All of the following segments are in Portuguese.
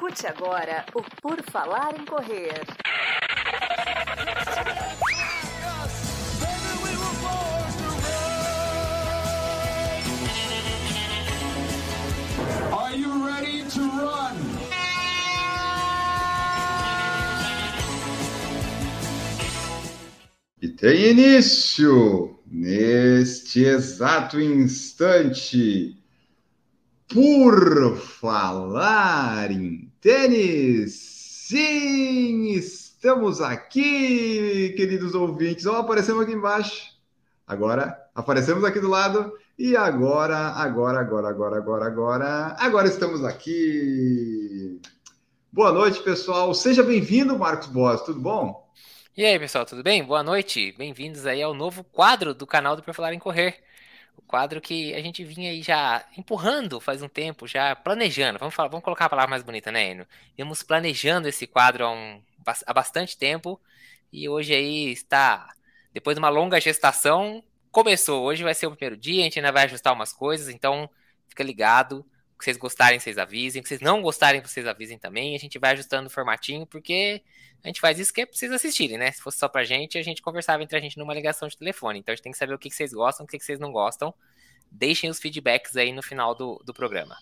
Escute agora o Por Falar em Correr. Are you ready to run? E tem início neste exato instante. Por falar em tênis, sim, estamos aqui, queridos ouvintes. Ó, aparecemos aqui embaixo. Agora aparecemos aqui do lado e agora, agora, agora, agora, agora, agora, agora estamos aqui. Boa noite, pessoal. Seja bem-vindo, Marcos Boas. Tudo bom? E aí, pessoal, tudo bem? Boa noite. Bem-vindos aí ao novo quadro do canal do Por Falar em Correr. O quadro que a gente vinha aí já empurrando faz um tempo, já planejando. Vamos, falar, vamos colocar a palavra mais bonita, né, Enio? Vimos planejando esse quadro há, um, há bastante tempo e hoje aí está, depois de uma longa gestação, começou. Hoje vai ser o primeiro dia, a gente ainda vai ajustar umas coisas, então fica ligado. Que vocês gostarem, vocês avisem. Que vocês não gostarem, vocês avisem também. A gente vai ajustando o formatinho, porque a gente faz isso que é pra vocês assistirem, né? Se fosse só pra gente, a gente conversava entre a gente numa ligação de telefone. Então a gente tem que saber o que vocês gostam, o que vocês não gostam. Deixem os feedbacks aí no final do, do programa.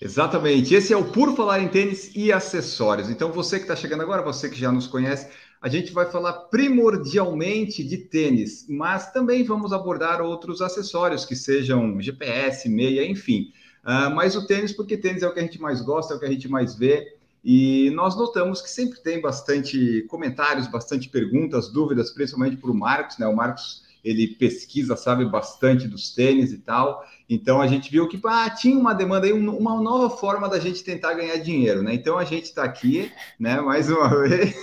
Exatamente. Esse é o Por Falar em Tênis e Acessórios. Então, você que está chegando agora, você que já nos conhece, a gente vai falar primordialmente de tênis, mas também vamos abordar outros acessórios que sejam GPS, meia, enfim. Uh, mas o tênis, porque tênis é o que a gente mais gosta, é o que a gente mais vê. E nós notamos que sempre tem bastante comentários, bastante perguntas, dúvidas, principalmente para o Marcos, né? O Marcos ele pesquisa, sabe bastante dos tênis e tal. Então a gente viu que ah, tinha uma demanda aí, uma nova forma da gente tentar ganhar dinheiro, né? Então a gente está aqui, né? Mais uma vez,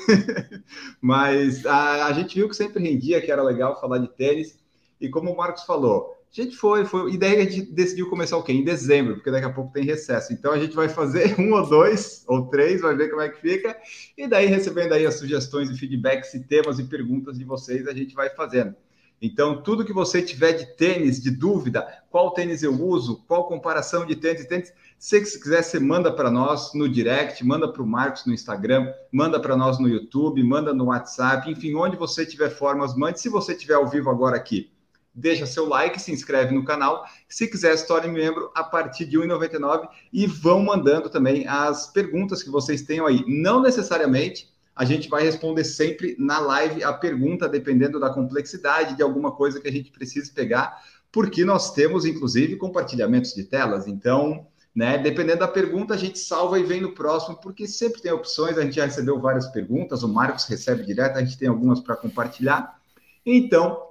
mas a, a gente viu que sempre rendia, que era legal falar de tênis. E como o Marcos falou, a gente foi, foi. E daí a gente decidiu começar o quê? Em dezembro, porque daqui a pouco tem recesso. Então a gente vai fazer um ou dois ou três, vai ver como é que fica. E daí, recebendo aí as sugestões e feedbacks e temas e perguntas de vocês, a gente vai fazendo. Então, tudo que você tiver de tênis, de dúvida, qual tênis eu uso, qual comparação de tênis e tênis, se você quiser, você manda para nós no direct, manda para o Marcos no Instagram, manda para nós no YouTube, manda no WhatsApp, enfim, onde você tiver formas, mande. Se você estiver ao vivo agora aqui, deixa seu like, se inscreve no canal. Se quiser, se torne membro a partir de R$ 1,99 e vão mandando também as perguntas que vocês tenham aí. Não necessariamente a gente vai responder sempre na live a pergunta, dependendo da complexidade de alguma coisa que a gente precise pegar, porque nós temos, inclusive, compartilhamentos de telas. Então, né, dependendo da pergunta, a gente salva e vem no próximo, porque sempre tem opções. A gente já recebeu várias perguntas, o Marcos recebe direto, a gente tem algumas para compartilhar. Então,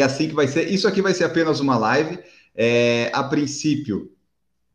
é assim que vai ser. Isso aqui vai ser apenas uma live. É, a princípio,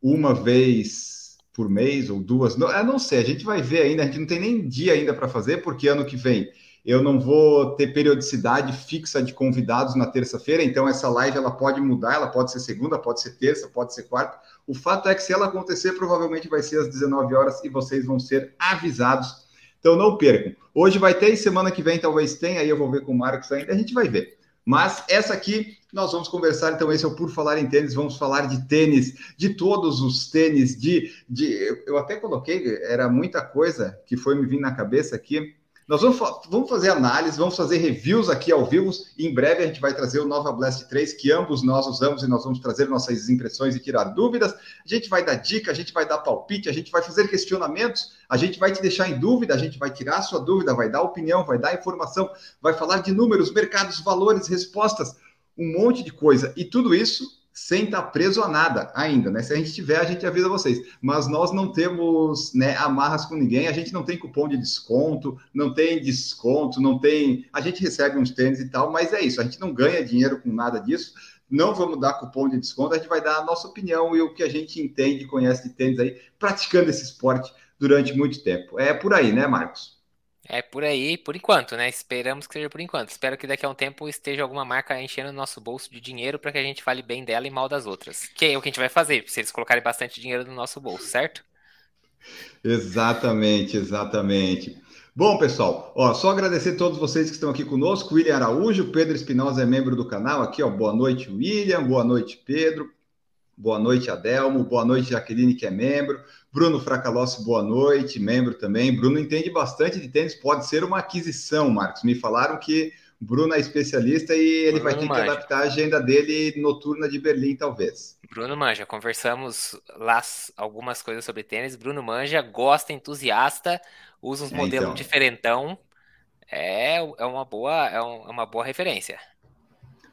uma vez por mês ou duas. Não, eu não sei, a gente vai ver ainda, a gente não tem nem dia ainda para fazer, porque ano que vem eu não vou ter periodicidade fixa de convidados na terça-feira, então essa live ela pode mudar, ela pode ser segunda, pode ser terça, pode ser quarta. O fato é que se ela acontecer, provavelmente vai ser às 19 horas e vocês vão ser avisados. Então não percam. Hoje vai ter e semana que vem talvez tenha, aí eu vou ver com o Marcos ainda, a gente vai ver. Mas essa aqui nós vamos conversar, então esse é o Por Falar em Tênis, vamos falar de tênis, de todos os tênis, de, de eu até coloquei, era muita coisa que foi me vir na cabeça aqui, nós vamos, vamos fazer análise, vamos fazer reviews aqui ao vivo. Em breve a gente vai trazer o Nova Blast 3, que ambos nós usamos e nós vamos trazer nossas impressões e tirar dúvidas. A gente vai dar dica, a gente vai dar palpite, a gente vai fazer questionamentos, a gente vai te deixar em dúvida, a gente vai tirar a sua dúvida, vai dar opinião, vai dar informação, vai falar de números, mercados, valores, respostas, um monte de coisa. E tudo isso sem estar tá preso a nada ainda, né? Se a gente tiver, a gente avisa vocês. Mas nós não temos né, amarras com ninguém, a gente não tem cupom de desconto, não tem desconto, não tem. A gente recebe uns tênis e tal, mas é isso, a gente não ganha dinheiro com nada disso. Não vamos dar cupom de desconto, a gente vai dar a nossa opinião e o que a gente entende e conhece de tênis aí, praticando esse esporte durante muito tempo. É por aí, né, Marcos? É por aí, por enquanto, né? Esperamos que seja por enquanto. Espero que daqui a um tempo esteja alguma marca enchendo o nosso bolso de dinheiro para que a gente fale bem dela e mal das outras. Que é o que a gente vai fazer, se eles colocarem bastante dinheiro no nosso bolso, certo? Exatamente, exatamente. Bom, pessoal, ó, só agradecer a todos vocês que estão aqui conosco. William Araújo, Pedro Espinosa é membro do canal aqui, ó. Boa noite, William. Boa noite, Pedro. Boa noite, Adelmo, boa noite, Jaqueline, que é membro, Bruno Fracalossi, boa noite, membro também. Bruno entende bastante de tênis, pode ser uma aquisição, Marcos. Me falaram que Bruno é especialista e ele Bruno vai ter manja. que adaptar a agenda dele noturna de Berlim, talvez. Bruno Manja, conversamos lá algumas coisas sobre tênis. Bruno Manja, gosta, entusiasta, usa uns é, modelos então. diferentão. É, é, uma boa, é, um, é uma boa referência.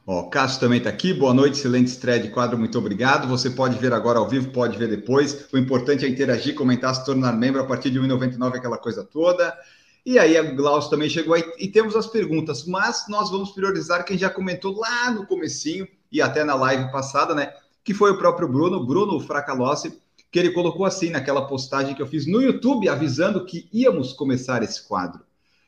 Ó, Cássio também está aqui. Boa noite, excelente estreia de quadro, muito obrigado. Você pode ver agora ao vivo, pode ver depois. O importante é interagir, comentar, se tornar membro a partir de 1,99, aquela coisa toda. E aí a Glaucio também chegou aí e temos as perguntas, mas nós vamos priorizar quem já comentou lá no comecinho e até na live passada, né? Que foi o próprio Bruno, Bruno Fracalossi, que ele colocou assim naquela postagem que eu fiz no YouTube, avisando que íamos começar esse quadro.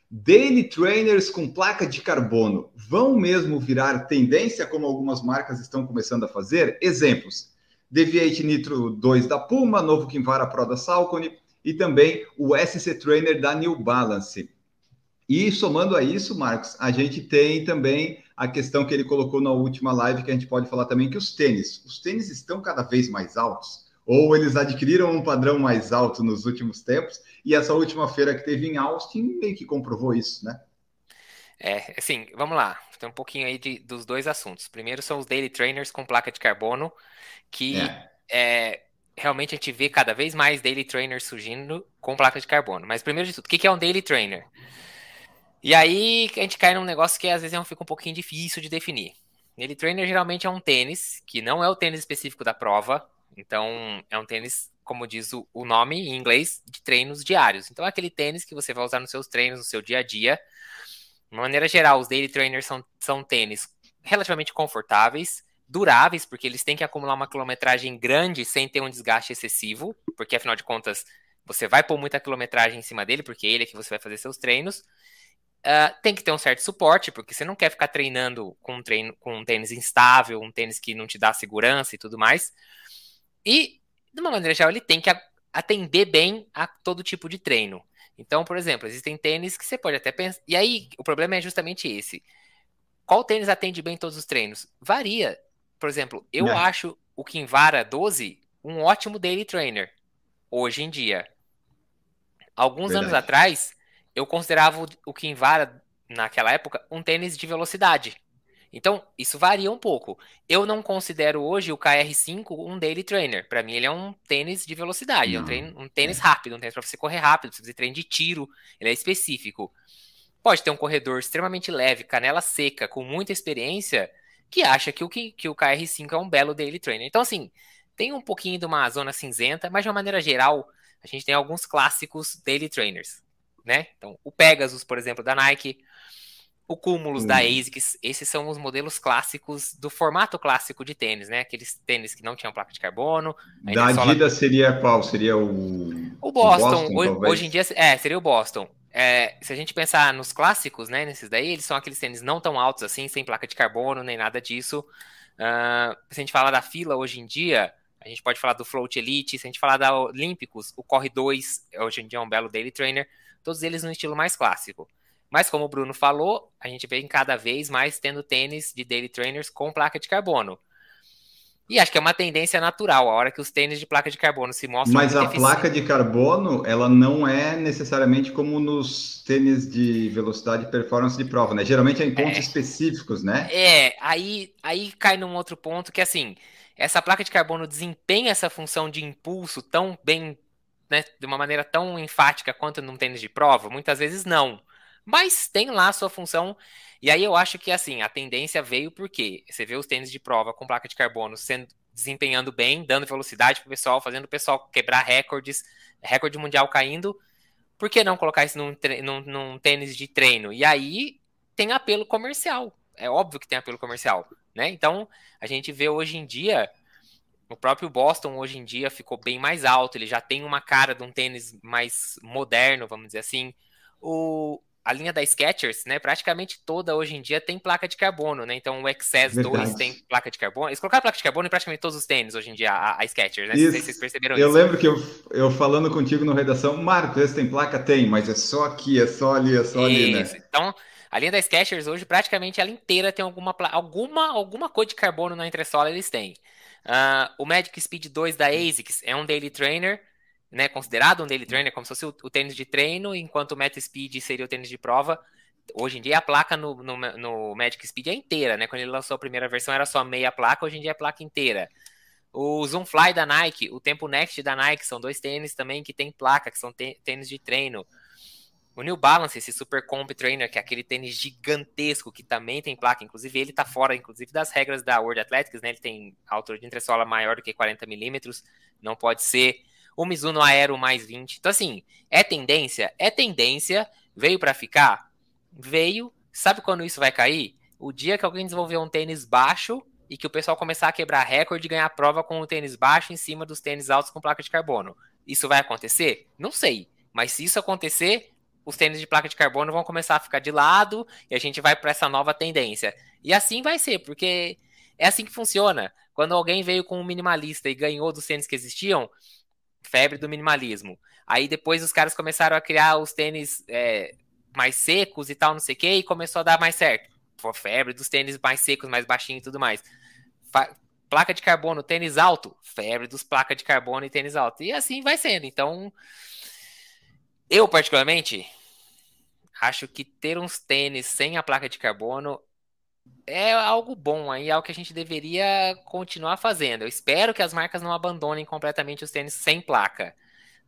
Daily trainers com placa de carbono vão mesmo virar tendência, como algumas marcas estão começando a fazer? Exemplos: Deviate Nitro 2 da Puma, novo Kinvara Pro da Salcone e também o SC Trainer da New Balance. E somando a isso, Marcos, a gente tem também a questão que ele colocou na última live, que a gente pode falar também, que os tênis, os tênis estão cada vez mais altos, ou eles adquiriram um padrão mais alto nos últimos tempos, e essa última feira que teve em Austin meio que comprovou isso, né? É, assim, vamos lá. Tem um pouquinho aí de, dos dois assuntos. Primeiro são os daily trainers com placa de carbono, que é. É, realmente a gente vê cada vez mais daily trainers surgindo com placa de carbono. Mas primeiro de tudo, o que é um daily trainer? E aí a gente cai num negócio que às vezes fica um pouquinho difícil de definir. Daily trainer geralmente é um tênis, que não é o tênis específico da prova, então é um tênis como diz o, o nome em inglês, de treinos diários. Então, é aquele tênis que você vai usar nos seus treinos, no seu dia a dia. De maneira geral, os daily trainers são, são tênis relativamente confortáveis, duráveis, porque eles têm que acumular uma quilometragem grande sem ter um desgaste excessivo, porque afinal de contas você vai pôr muita quilometragem em cima dele, porque ele é que você vai fazer seus treinos. Uh, tem que ter um certo suporte, porque você não quer ficar treinando com um, treino, com um tênis instável, um tênis que não te dá segurança e tudo mais. E de uma maneira geral, ele tem que atender bem a todo tipo de treino. Então, por exemplo, existem tênis que você pode até pensar. E aí, o problema é justamente esse. Qual tênis atende bem todos os treinos? Varia. Por exemplo, eu é. acho o Kinvara 12 um ótimo daily trainer hoje em dia. Alguns Verdade. anos atrás, eu considerava o Kinvara, naquela época, um tênis de velocidade. Então, isso varia um pouco. Eu não considero hoje o KR5 um daily trainer. Para mim, ele é um tênis de velocidade, é um, treino, um tênis é. rápido, um tênis para você correr rápido, para você fazer treino de tiro. Ele é específico. Pode ter um corredor extremamente leve, canela seca, com muita experiência, que acha que o, que, que o KR5 é um belo daily trainer. Então, assim, tem um pouquinho de uma zona cinzenta, mas de uma maneira geral, a gente tem alguns clássicos daily trainers, né? Então, o Pegasus, por exemplo, da Nike, o Cúmulos hum. da ASICS, esses são os modelos clássicos do formato clássico de tênis, né? Aqueles tênis que não tinham placa de carbono. Da Adidas seria qual? Seria o. O Boston. O Boston hoje, hoje, em dia, é, seria o Boston. É, se a gente pensar nos clássicos, né? Nesses daí, eles são aqueles tênis não tão altos assim, sem placa de carbono, nem nada disso. Uh, se a gente falar da fila hoje em dia, a gente pode falar do Float Elite, se a gente falar da Olímpicos, o Corre 2, hoje em dia é um belo daily trainer, todos eles no estilo mais clássico. Mas como o Bruno falou, a gente vem cada vez mais tendo tênis de daily trainers com placa de carbono. E acho que é uma tendência natural, a hora que os tênis de placa de carbono se mostram. Mas a placa de carbono, ela não é necessariamente como nos tênis de velocidade e performance de prova, né? Geralmente é em pontos é, específicos, né? É, aí, aí cai num outro ponto que assim, essa placa de carbono desempenha essa função de impulso tão bem, né, de uma maneira tão enfática quanto num tênis de prova? Muitas vezes não mas tem lá a sua função. E aí eu acho que assim, a tendência veio porque você vê os tênis de prova com placa de carbono sendo desempenhando bem, dando velocidade pro pessoal, fazendo o pessoal quebrar recordes, recorde mundial caindo. Por que não colocar isso num, num, num tênis de treino? E aí tem apelo comercial. É óbvio que tem apelo comercial, né? Então, a gente vê hoje em dia o próprio Boston hoje em dia ficou bem mais alto, ele já tem uma cara de um tênis mais moderno, vamos dizer assim. O, a linha da Skechers, né, praticamente toda hoje em dia tem placa de carbono, né? Então o XS 2 tem placa de carbono. Eles colocaram placa de carbono em praticamente todos os tênis hoje em dia, a, a Skechers, né? Isso. Não sei se vocês perceberam eu isso. Eu lembro que eu, eu falando contigo na redação, Marco, esse tem placa? Tem, mas é só aqui, é só ali, é só isso. ali, né? Então, a linha da Skechers hoje, praticamente ela inteira tem alguma, alguma, alguma cor de carbono na entressola, eles têm. Uh, o Magic Speed 2 da ASICS é um daily trainer, né, considerado um daily trainer, como se fosse o, o tênis de treino, enquanto o Meta Speed seria o tênis de prova. Hoje em dia a placa no, no, no, Magic Speed é inteira, né? Quando ele lançou a primeira versão era só meia placa, hoje em dia é placa inteira. O Zoom Fly da Nike, o Tempo Next da Nike, são dois tênis também que tem placa, que são tênis de treino. O New Balance, esse Super Comp Trainer, que é aquele tênis gigantesco que também tem placa, inclusive ele tá fora, inclusive das regras da World Athletics, né? Ele tem altura de entressola maior do que 40 milímetros, não pode ser. O Mizuno Aero mais 20. Então assim, é tendência, é tendência, veio para ficar, veio. Sabe quando isso vai cair? O dia que alguém desenvolver um tênis baixo e que o pessoal começar a quebrar recorde e ganhar prova com o tênis baixo em cima dos tênis altos com placa de carbono. Isso vai acontecer? Não sei. Mas se isso acontecer, os tênis de placa de carbono vão começar a ficar de lado e a gente vai para essa nova tendência. E assim vai ser, porque é assim que funciona. Quando alguém veio com um minimalista e ganhou dos tênis que existiam, febre do minimalismo. Aí depois os caras começaram a criar os tênis é, mais secos e tal, não sei o que, e começou a dar mais certo. Pô, febre dos tênis mais secos, mais baixinhos e tudo mais. Fa placa de carbono, tênis alto, febre dos placas de carbono e tênis alto. E assim vai sendo. Então, eu, particularmente, acho que ter uns tênis sem a placa de carbono é algo bom aí, é algo que a gente deveria continuar fazendo. Eu espero que as marcas não abandonem completamente os tênis sem placa.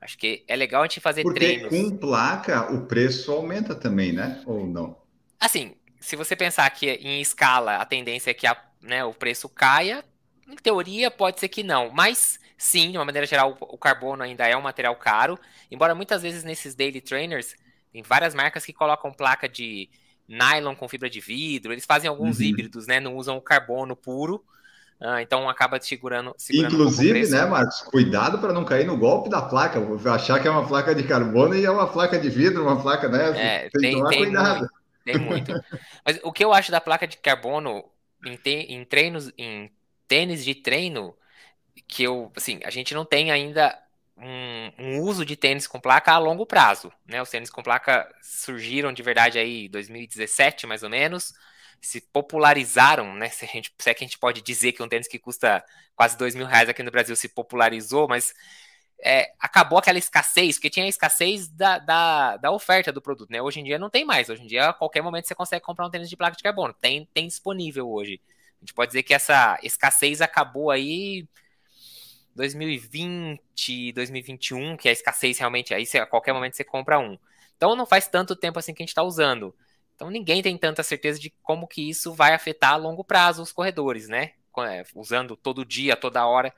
Acho que é legal a gente fazer Porque treinos. com placa o preço aumenta também, né? Ou não? Assim, se você pensar que em escala a tendência é que a, né, o preço caia, em teoria pode ser que não, mas Sim, de uma maneira geral, o carbono ainda é um material caro, embora muitas vezes nesses daily trainers tem várias marcas que colocam placa de nylon com fibra de vidro, eles fazem alguns uhum. híbridos, né? Não usam o carbono puro. Uh, então acaba segurando. segurando Inclusive, um né, Marcos? Cuidado para não cair no golpe da placa. Achar que é uma placa de carbono e é uma placa de vidro, uma placa, né? É, tem, tem, tem cuidado. Muito, tem muito. Mas o que eu acho da placa de carbono em, te, em treinos, em tênis de treino, que eu, assim, a gente não tem ainda um, um, uso de tênis com placa a longo prazo, né? Os tênis com placa surgiram de verdade aí em 2017, mais ou menos, se popularizaram, né? Se, a gente, se é que a gente pode dizer que um tênis que custa quase dois mil reais aqui no Brasil se popularizou, mas é, acabou aquela escassez, porque tinha a escassez da, da, da, oferta do produto, né? Hoje em dia não tem mais. Hoje em dia, a qualquer momento, você consegue comprar um tênis de placa de carbono. Tem, tem disponível hoje. A gente pode dizer que essa escassez acabou aí 2020, 2021, que a escassez realmente, aí você, a qualquer momento você compra um. Então não faz tanto tempo assim que a gente está usando. Então ninguém tem tanta certeza de como que isso vai afetar a longo prazo os corredores, né? É, usando todo dia, toda hora.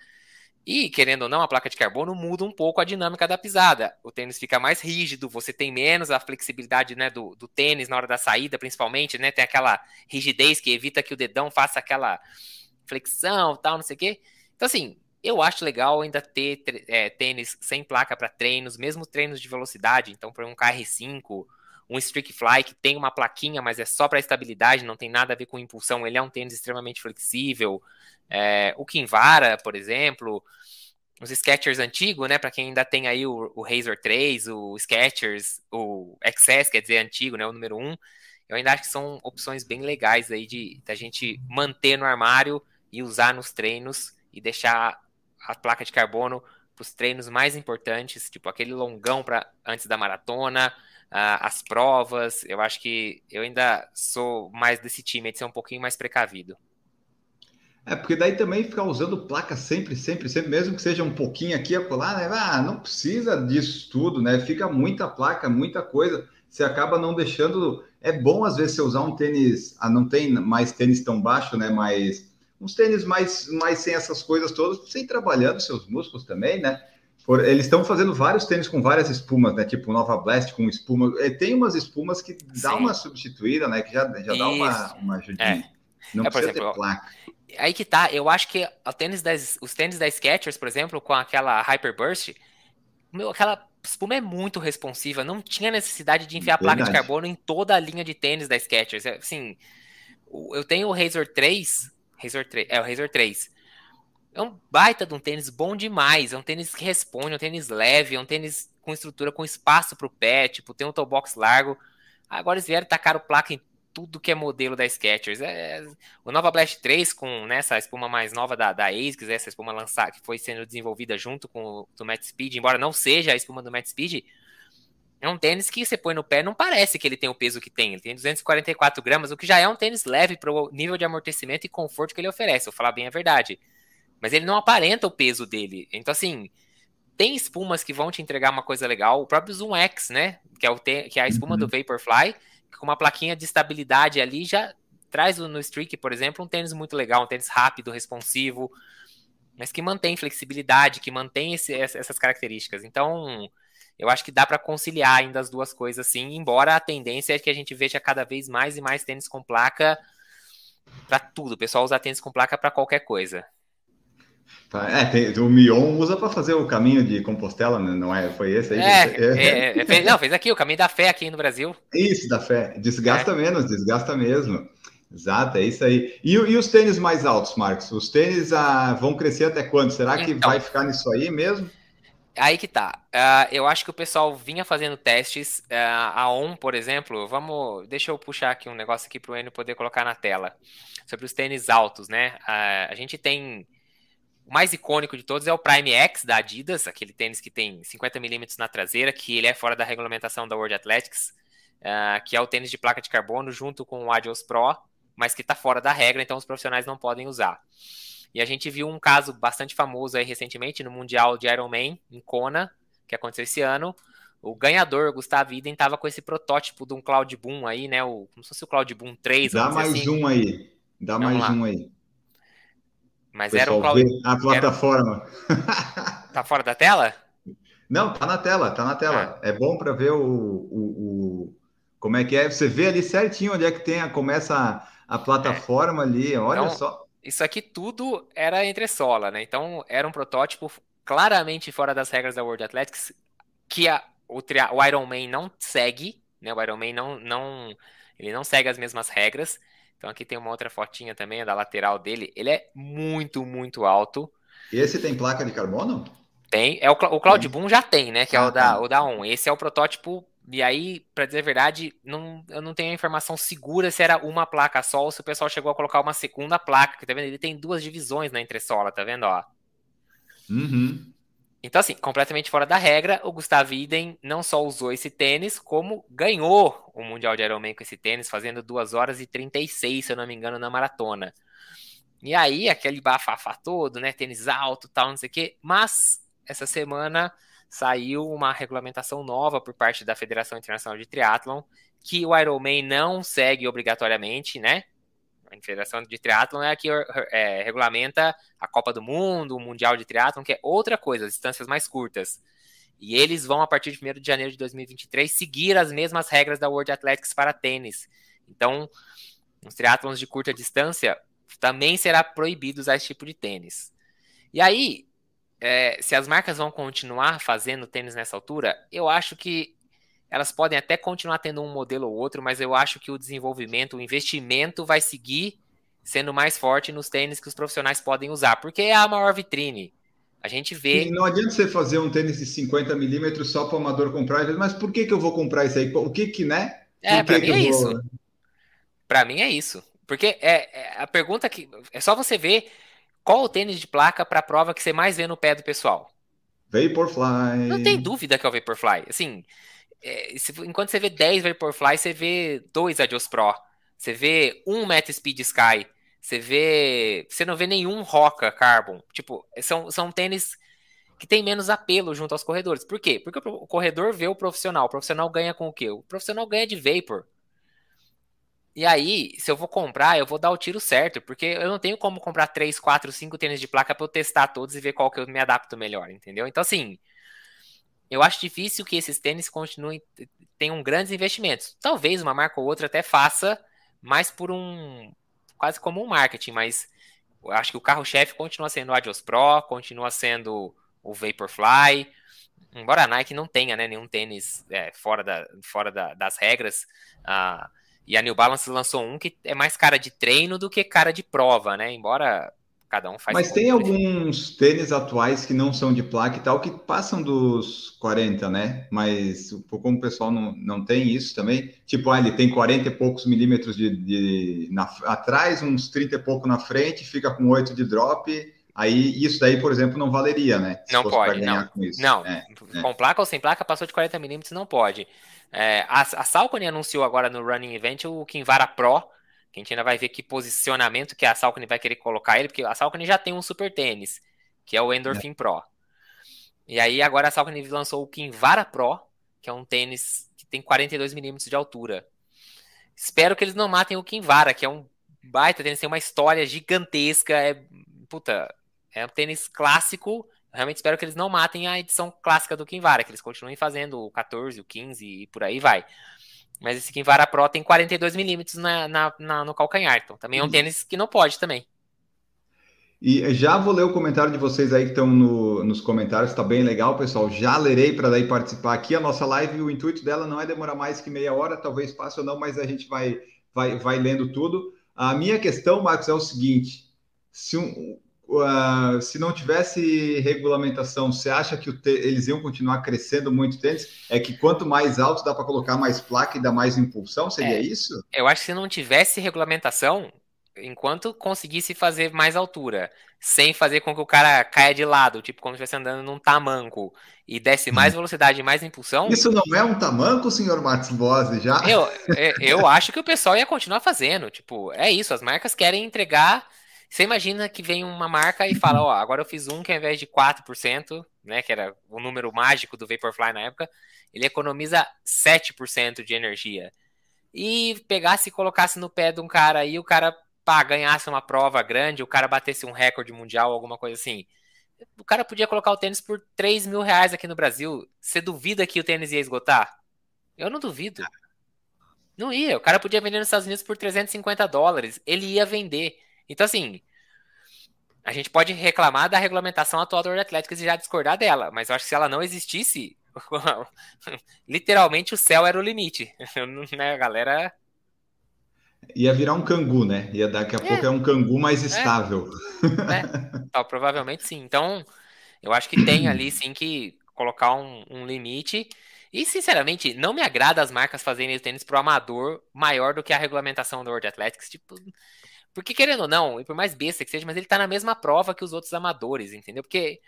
E, querendo ou não, a placa de carbono muda um pouco a dinâmica da pisada. O tênis fica mais rígido, você tem menos a flexibilidade né, do, do tênis na hora da saída, principalmente, né? Tem aquela rigidez que evita que o dedão faça aquela flexão tal, não sei o quê. Então, assim, eu acho legal ainda ter é, tênis sem placa para treinos, mesmo treinos de velocidade. Então, para um KR5, um Streak Fly que tem uma plaquinha, mas é só para estabilidade, não tem nada a ver com impulsão. Ele é um tênis extremamente flexível. É, o Kinvara, por exemplo, os Skechers antigos, né? Para quem ainda tem aí o, o Razor 3, o Skechers, o XS, quer dizer, antigo, né? O número 1. Eu ainda acho que são opções bem legais aí de da gente manter no armário e usar nos treinos e deixar a placa de carbono para os treinos mais importantes, tipo aquele longão para antes da maratona, uh, as provas. Eu acho que eu ainda sou mais desse time de ser um pouquinho mais precavido. É, porque daí também ficar usando placa sempre, sempre, sempre, mesmo que seja um pouquinho aqui a colar, né? Ah, não precisa disso tudo, né? Fica muita placa, muita coisa. Você acaba não deixando. É bom às vezes você usar um tênis. Ah, não tem mais tênis tão baixo, né? Mas uns tênis mais, mais sem essas coisas todas, sem trabalhando seus músculos também, né? Por, eles estão fazendo vários tênis com várias espumas, né? Tipo Nova Blast com espuma. Tem umas espumas que dá Sim. uma substituída, né? Que já, já dá uma, uma ajudinha. É. Não é, precisa exemplo, ter placa. Aí que tá, eu acho que o tênis das, os tênis da Skechers, por exemplo, com aquela Hyperburst, meu, aquela espuma é muito responsiva, não tinha necessidade de enfiar Verdade. placa de carbono em toda a linha de tênis da Skechers. É, assim, eu tenho o Razor 3, Razor 3. É, o Razor 3. É um baita de um tênis bom demais. É um tênis que responde, é um tênis leve, é um tênis com estrutura, com espaço para o pé, tipo, tem um toe box largo. Agora eles vieram tacar o placa em tudo que é modelo da Skechers. É, o Nova Blast 3, com né, essa espuma mais nova da, da ASICS, essa espuma lançada, que foi sendo desenvolvida junto com o do Matt Speed, embora não seja a espuma do Matt Speed, é um tênis que você põe no pé, não parece que ele tem o peso que tem. Ele tem 244 gramas, o que já é um tênis leve para o nível de amortecimento e conforto que ele oferece, vou falar bem a verdade. Mas ele não aparenta o peso dele. Então, assim, tem espumas que vão te entregar uma coisa legal. O próprio Zoom X, né? Que é, o que é a espuma uhum. do Vaporfly, com uma plaquinha de estabilidade ali, já traz no Streak, por exemplo, um tênis muito legal, um tênis rápido, responsivo, mas que mantém flexibilidade, que mantém esse, essas características. Então, eu acho que dá para conciliar ainda as duas coisas, sim, embora a tendência é que a gente veja cada vez mais e mais tênis com placa para tudo. O pessoal usa tênis com placa para qualquer coisa. Tá, é, tem, o Mion usa para fazer o caminho de Compostela, né? não é? Foi esse aí? É, é, é, fez, não, fez aqui o caminho da fé aqui no Brasil. Isso, da fé. Desgasta é. menos, desgasta mesmo. Exato, é isso aí. E, e, os tênis mais altos, Marcos? Os tênis ah, vão crescer até quando? Será que então, vai ficar nisso aí mesmo? Aí que tá. Uh, eu acho que o pessoal vinha fazendo testes. Uh, a ON, por exemplo, vamos. Deixa eu puxar aqui um negócio aqui para o Enio poder colocar na tela. Sobre os tênis altos, né? Uh, a gente tem o mais icônico de todos é o Prime X da Adidas, aquele tênis que tem 50mm na traseira, que ele é fora da regulamentação da World Athletics, que é o tênis de placa de carbono junto com o Adios Pro, mas que está fora da regra, então os profissionais não podem usar. E a gente viu um caso bastante famoso aí recentemente no Mundial de Ironman, em Kona, que aconteceu esse ano. O ganhador, Gustavo Iden, estava com esse protótipo de um Cloud Boom aí, né? O, como se fosse o Cloud Boom 3. Dá mais assim. um aí. Dá Vamos mais lá. um aí. Mas era um Cloud... A plataforma. Era... Tá fora da tela? Não, tá na tela, tá na tela. Ah. É bom para ver o, o, o, como é que é. Você vê ali certinho onde é que tem a, começa a, a plataforma é. ali. Olha então, só. Isso aqui tudo era entressola, né? Então era um protótipo claramente fora das regras da World Athletics que a, o, o Iron Man não segue, né? O Iron Man não, não, ele não segue as mesmas regras. Então aqui tem uma outra fotinha também, da lateral dele. Ele é muito, muito alto. Esse tem placa de carbono? Tem. É o, o Cloud Boom já tem, né? Que é o da, o da ON. Esse é o protótipo. E aí, para dizer a verdade, não, eu não tenho a informação segura se era uma placa só ou se o pessoal chegou a colocar uma segunda placa. Tá vendo? Ele tem duas divisões na entressola, tá vendo? Ó. Uhum. Então, assim, completamente fora da regra, o Gustavo Iden não só usou esse tênis, como ganhou o Mundial de Ironman com esse tênis, fazendo 2 horas e 36, se eu não me engano, na maratona. E aí, aquele bafafá todo, né? Tênis alto, tal, não sei o quê. Mas, essa semana saiu uma regulamentação nova por parte da Federação Internacional de Triatlon, que o Ironman não segue obrigatoriamente, né? A Federação de Triatlon é a que é, regulamenta a Copa do Mundo, o Mundial de Triatlon, que é outra coisa, as distâncias mais curtas. E eles vão, a partir de 1 de janeiro de 2023, seguir as mesmas regras da World Athletics para tênis. Então, os triatlons de curta distância também será proibido usar esse tipo de tênis. E aí, é, se as marcas vão continuar fazendo tênis nessa altura, eu acho que elas podem até continuar tendo um modelo ou outro, mas eu acho que o desenvolvimento, o investimento vai seguir sendo mais forte nos tênis que os profissionais podem usar, porque é a maior vitrine. A gente vê. E não adianta você fazer um tênis de 50 milímetros só para o amador comprar, mas por que, que eu vou comprar isso aí? O que que, né? É, para mim é vou... isso. Para mim é isso. Porque é, é, a pergunta que. É só você ver qual o tênis de placa para a prova que você mais vê no pé do pessoal. Vaporfly. Não tem dúvida que é o Vaporfly. Assim, é, se, enquanto você vê 10 Vaporfly, você vê 2 Adios Pro. Você vê um Meta Speed Sky. Você vê. Você não vê nenhum Roca Carbon. Tipo, são, são tênis que tem menos apelo junto aos corredores. Por quê? Porque o corredor vê o profissional. O profissional ganha com o quê? O profissional ganha de Vapor. E aí, se eu vou comprar, eu vou dar o tiro certo, porque eu não tenho como comprar 3, 4, 5 tênis de placa para eu testar todos e ver qual que eu me adapto melhor, entendeu? Então, assim, eu acho difícil que esses tênis continuem, tenham grandes investimentos. Talvez uma marca ou outra até faça, mais por um, quase como um marketing, mas eu acho que o carro-chefe continua sendo o Adios Pro, continua sendo o Vaporfly, embora a Nike não tenha né, nenhum tênis é, fora, da, fora da, das regras, e a New Balance lançou um que é mais cara de treino do que cara de prova, né? Embora Cada um faz. Mas tem alguns tênis atuais que não são de placa e tal, que passam dos 40, né? Mas como o pessoal não, não tem isso também, tipo, ah, ele tem 40 e poucos milímetros de, de na, atrás, uns 30 e pouco na frente, fica com 8 de drop. Aí isso daí, por exemplo, não valeria, né? Se não pode, não. Com não, é, é. com placa ou sem placa, passou de 40 milímetros, não pode. É, a, a Salcone anunciou agora no Running Event o Kinvara Pro, que a gente ainda vai ver que posicionamento que a Salcone vai querer colocar ele, porque a Salcone já tem um super tênis, que é o Endorphin é. Pro. E aí agora a Salcone lançou o Kinvara Pro, que é um tênis que tem 42 milímetros de altura. Espero que eles não matem o Kinvara, que é um baita tênis, tem uma história gigantesca, é puta, é um tênis clássico. Realmente espero que eles não matem a edição clássica do Kinvara, que eles continuem fazendo o 14, o 15 e por aí vai. Mas esse Kinvara Pro tem 42 milímetros na, na, na, no calcanhar. Então também é um uhum. tênis que não pode também. E já vou ler o comentário de vocês aí que estão no, nos comentários, está bem legal, pessoal. Já lerei para daí participar aqui. A nossa live, o intuito dela não é demorar mais que meia hora, talvez passe ou não, mas a gente vai, vai, vai lendo tudo. A minha questão, Marcos, é o seguinte: se um, uh, se não tivesse regulamentação, você acha que eles iam continuar crescendo muito tênis? É que quanto mais alto dá para colocar mais placa e dá mais impulsão? Seria é, isso? Eu acho que se não tivesse regulamentação, enquanto conseguisse fazer mais altura, sem fazer com que o cara caia de lado, tipo como se estivesse andando num tamanco, e desse mais velocidade e mais impulsão. Isso não é um tamanco, senhor Max Bose, já? Eu, eu acho que o pessoal ia continuar fazendo. Tipo, é isso, as marcas querem entregar você imagina que vem uma marca e fala, ó, agora eu fiz um que ao invés de 4%, né, que era o número mágico do Vaporfly na época, ele economiza 7% de energia. E pegasse e colocasse no pé de um cara aí, o cara pá, ganhasse uma prova grande, o cara batesse um recorde mundial, alguma coisa assim. O cara podia colocar o tênis por 3 mil reais aqui no Brasil. Você duvida que o tênis ia esgotar? Eu não duvido. Não ia. O cara podia vender nos Estados Unidos por 350 dólares. Ele ia vender. Então, assim, a gente pode reclamar da regulamentação atual do World Athletics e já discordar dela, mas eu acho que se ela não existisse, literalmente o céu era o limite. né, galera? Ia virar um cangu, né? Ia daqui a é. pouco é um cangu mais é. estável. É. Então, provavelmente sim. Então, eu acho que tem ali sim que colocar um, um limite. E, sinceramente, não me agrada as marcas fazerem o tênis pro amador maior do que a regulamentação do World Athletics. Tipo, porque, querendo ou não, e por mais besta que seja, mas ele tá na mesma prova que os outros amadores, entendeu? Porque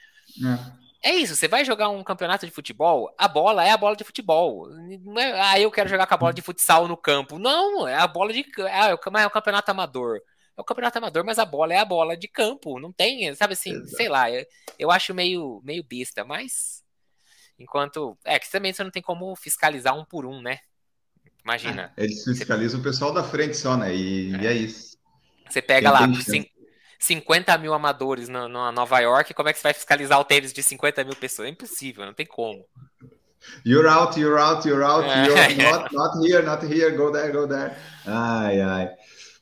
é, é isso, você vai jogar um campeonato de futebol, a bola é a bola de futebol. Não é, ah, eu quero jogar com a bola de futsal no campo. Não, é a bola de. É, é o campeonato amador. É o campeonato amador, mas a bola é a bola de campo. Não tem, sabe assim, Exato. sei lá, eu acho meio, meio besta, mas. Enquanto. É que também você não tem como fiscalizar um por um, né? Imagina. É, eles fiscalizam você... o pessoal da frente só, né? E é, e é isso. Você pega lá 50 mil amadores na, na, Nova York, como é que você vai fiscalizar o tênis de 50 mil pessoas? É impossível, não tem como. You're out, you're out, you're out, é. you're not, not here, not here, go there, go there. Ai, ai.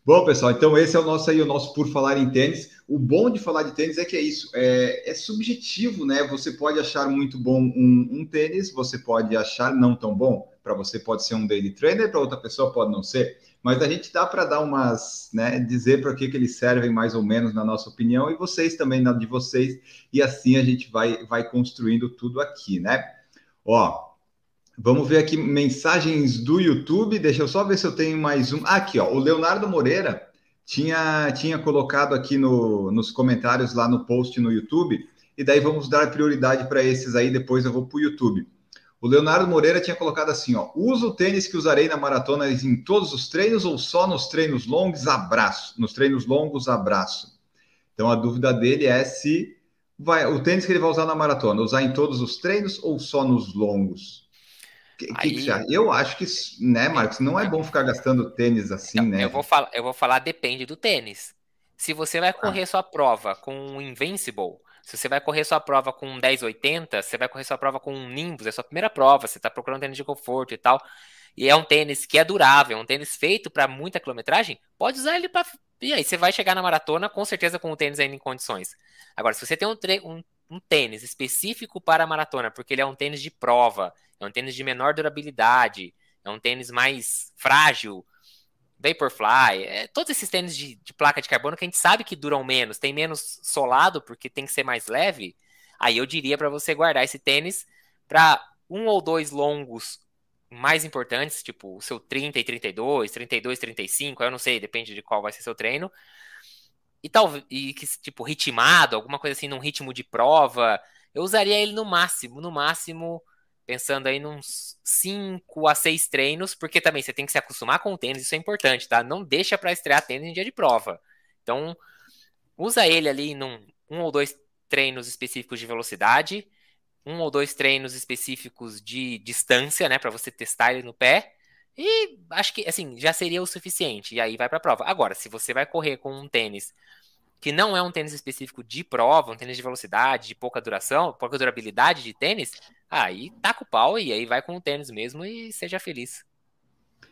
Bom, pessoal, então esse é o nosso aí, o nosso por falar em tênis. O bom de falar de tênis é que é isso, é, é subjetivo, né? Você pode achar muito bom um, um tênis, você pode achar não tão bom. Para você pode ser um daily trainer, para outra pessoa pode não ser mas a gente dá para dar umas, né, dizer para que, que eles servem mais ou menos na nossa opinião e vocês também na de vocês e assim a gente vai vai construindo tudo aqui, né? Ó, vamos ver aqui mensagens do YouTube. Deixa eu só ver se eu tenho mais um. Ah, aqui, ó, o Leonardo Moreira tinha tinha colocado aqui no, nos comentários lá no post no YouTube e daí vamos dar prioridade para esses aí. Depois eu vou para o YouTube. O Leonardo Moreira tinha colocado assim, ó, uso o tênis que usarei na maratona em todos os treinos ou só nos treinos longos, abraço. Nos treinos longos, abraço. Então a dúvida dele é se vai o tênis que ele vai usar na maratona, usar em todos os treinos ou só nos longos? Que, Aí... que, eu acho que, né, Marcos, não é bom ficar gastando tênis assim, eu, né? Eu vou falar, eu vou falar depende do tênis. Se você vai correr ah. sua prova com um Invincible, se você vai correr sua prova com um 1080, você vai correr sua prova com um Nimbus, é sua primeira prova, você está procurando tênis de conforto e tal. E é um tênis que é durável, é um tênis feito para muita quilometragem, pode usar ele para. E aí, você vai chegar na maratona com certeza com o tênis ainda em condições. Agora, se você tem um, um, um tênis específico para a maratona, porque ele é um tênis de prova, é um tênis de menor durabilidade, é um tênis mais frágil, Vaporfly, é, todos esses tênis de, de, placa de carbono que a gente sabe que duram menos, tem menos solado porque tem que ser mais leve. Aí eu diria para você guardar esse tênis para um ou dois longos mais importantes, tipo o seu 30 e 32, 32 e 35, eu não sei, depende de qual vai ser seu treino. E talvez e que tipo ritmado, alguma coisa assim num ritmo de prova, eu usaria ele no máximo, no máximo pensando aí nos 5 a 6 treinos, porque também você tem que se acostumar com o tênis, isso é importante, tá? Não deixa para estrear tênis em dia de prova. Então, usa ele ali num um ou dois treinos específicos de velocidade, um ou dois treinos específicos de distância, né, para você testar ele no pé. E acho que assim, já seria o suficiente. E aí vai para a prova. Agora, se você vai correr com um tênis que não é um tênis específico de prova, um tênis de velocidade, de pouca duração, pouca durabilidade de tênis, aí taca o pau e aí vai com o tênis mesmo e seja feliz.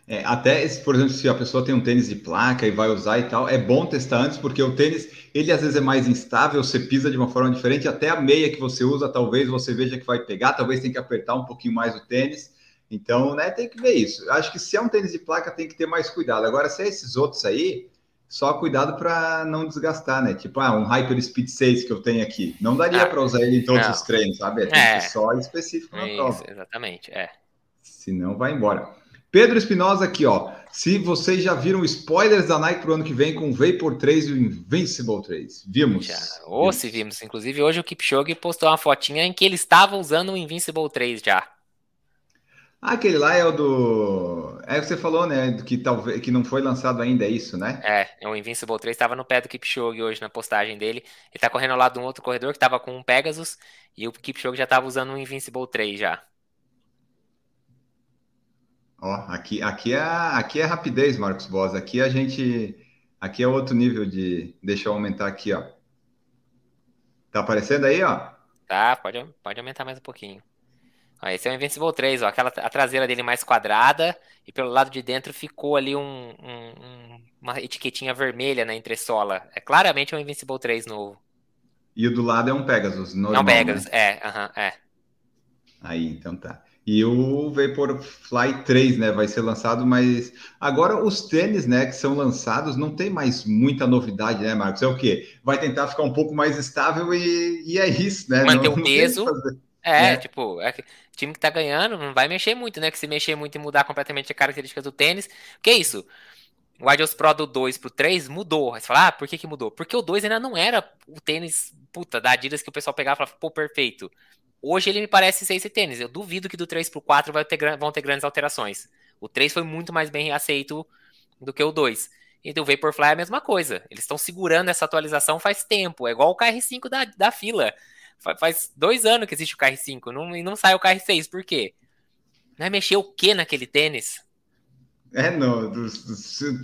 É, até, por exemplo, se a pessoa tem um tênis de placa e vai usar e tal, é bom testar antes, porque o tênis, ele às vezes é mais instável, você pisa de uma forma diferente, até a meia que você usa, talvez você veja que vai pegar, talvez tem que apertar um pouquinho mais o tênis. Então, né, tem que ver isso. Acho que se é um tênis de placa, tem que ter mais cuidado. Agora, se é esses outros aí, só cuidado para não desgastar, né? Tipo, ah, um Hyper Speed 6 que eu tenho aqui. Não daria ah, para usar ele em todos não. os treinos, sabe? É, tem é, que só específico na isso, prova. Exatamente, é. Senão vai embora. Pedro Espinosa aqui, ó. Se vocês já viram spoilers da Nike pro ano que vem com o Vapor 3 e o Invincible 3. Vimos? Já. Ou vimos. se vimos. Inclusive, hoje o Kipchoge postou uma fotinha em que ele estava usando o Invincible 3 já. Ah, aquele lá é o do. É, você falou, né? Que talvez que não foi lançado ainda, é isso, né? É, o Invincible 3 estava no pé do Kipchoge hoje na postagem dele. Ele tá correndo ao lado de um outro corredor que estava com um Pegasus e o Kipchoge já estava usando o Invincible 3 já. Ó, aqui, aqui, é, aqui é rapidez, Marcos Boas. Aqui a gente. Aqui é outro nível de. Deixa eu aumentar aqui, ó. Tá aparecendo aí, ó? Tá, pode, pode aumentar mais um pouquinho. Ó, esse é o Invincible 3, ó, aquela, a traseira dele mais quadrada e pelo lado de dentro ficou ali um, um, uma etiquetinha vermelha na entressola. É claramente um Invincible 3 novo. E o do lado é um Pegasus, normal, Não Pegasus, né? é, uh -huh, é. Aí, então tá. E o Vaporfly 3, né, vai ser lançado, mas agora os tênis, né, que são lançados, não tem mais muita novidade, né, Marcos? É o quê? Vai tentar ficar um pouco mais estável e, e é isso, né? Manter não, o peso. É, é, tipo, é, time que tá ganhando não vai mexer muito, né? Que se mexer muito e mudar completamente a característica do tênis. Que é isso? O Adios Pro do 2 pro 3 mudou. Aí você fala, ah, por que que mudou? Porque o 2 ainda não era o tênis, puta, da Adidas que o pessoal pegava e falava, pô, perfeito. Hoje ele me parece ser esse tênis. Eu duvido que do 3 pro 4 vai ter, vão ter grandes alterações. O 3 foi muito mais bem aceito do que o 2. E do Vaporfly é a mesma coisa. Eles estão segurando essa atualização faz tempo. É igual o KR5 da, da fila. Faz dois anos que existe o KR5 não, e não sai o KR6. Por quê? Não é mexer o que naquele tênis? É, não.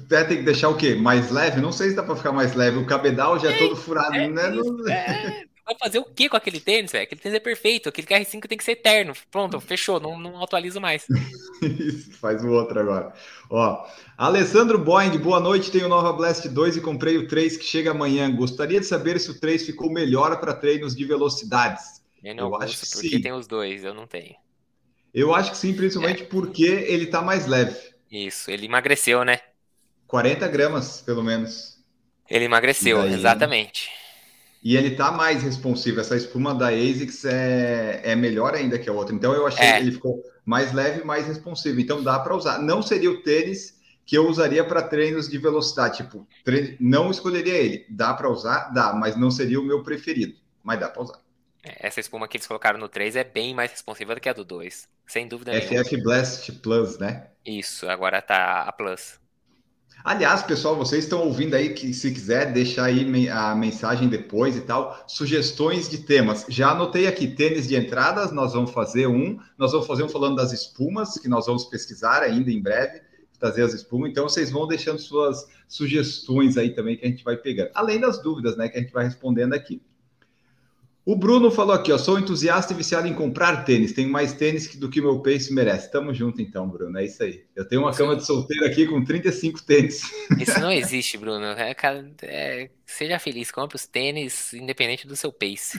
Até tem que deixar o quê? Mais leve? Não sei se dá para ficar mais leve. O cabedal já é, é todo furado, é, né? É, vai fazer o que com aquele tênis, velho? Aquele tênis é perfeito. Aquele KR5 tem que ser eterno. Pronto, fechou. Não, não atualizo mais. Isso, faz o outro agora. Ó, Alessandro Boeing, boa noite. Tenho o Nova Blast 2 e comprei o 3 que chega amanhã. Gostaria de saber se o 3 ficou melhor para treinos de velocidades. Eu não eu acho que porque sim. tem os dois, eu não tenho. Eu acho que sim, principalmente é. porque ele tá mais leve. Isso, ele emagreceu, né? 40 gramas, pelo menos. Ele emagreceu, daí, exatamente. E ele tá mais responsivo. Essa espuma da ASICS é, é melhor ainda que a outra. Então eu achei é. que ele ficou mais leve e mais responsivo. Então dá para usar. Não seria o tênis que eu usaria para treinos de velocidade. Tipo, tre... não escolheria ele. Dá para usar? Dá, mas não seria o meu preferido. Mas dá para usar. É, essa espuma que eles colocaram no 3 é bem mais responsiva do que a do 2. Sem dúvida FF nenhuma. FF Blast Plus, né? Isso, agora tá a Plus. Aliás, pessoal, vocês estão ouvindo aí que se quiser deixar aí a mensagem depois e tal, sugestões de temas. Já anotei aqui tênis de entradas, nós vamos fazer um, nós vamos fazer um falando das espumas, que nós vamos pesquisar ainda em breve, trazer as espumas. Então vocês vão deixando suas sugestões aí também que a gente vai pegando. Além das dúvidas, né, que a gente vai respondendo aqui. O Bruno falou aqui, ó, sou entusiasta e viciado em comprar tênis. Tenho mais tênis do que meu pace merece. Tamo junto então, Bruno. É isso aí. Eu tenho uma cama de solteiro aqui com 35 tênis. Isso não existe, Bruno. É, é, seja feliz, compre os tênis independente do seu pace.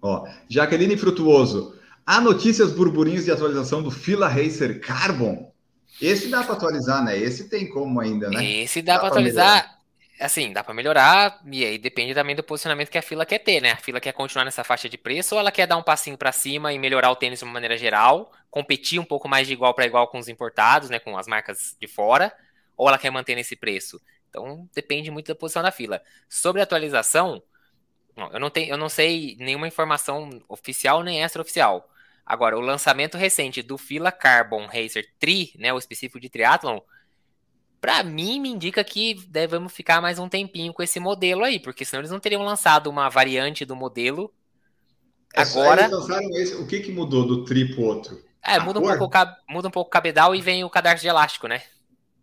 Ó, Jaqueline Frutuoso. Há notícias burburinhos de atualização do Fila Racer Carbon? Esse dá para atualizar, né? Esse tem como ainda, né? Esse dá, dá para atualizar. Assim, dá para melhorar, e aí depende também do posicionamento que a fila quer ter, né? A fila quer continuar nessa faixa de preço ou ela quer dar um passinho para cima e melhorar o tênis de uma maneira geral, competir um pouco mais de igual para igual com os importados, né? Com as marcas de fora, ou ela quer manter nesse preço? Então depende muito da posição da fila. Sobre a atualização, eu não, tenho, eu não sei nenhuma informação oficial nem extraoficial. Agora, o lançamento recente do Fila Carbon Racer Tri, né, o específico de triathlon, para mim me indica que devemos ficar mais um tempinho com esse modelo aí, porque senão eles não teriam lançado uma variante do modelo. É Agora, esse, o que, que mudou do Tri pro outro? É, muda um, pouco, muda um pouco o cabedal e vem o cadarço de elástico, né?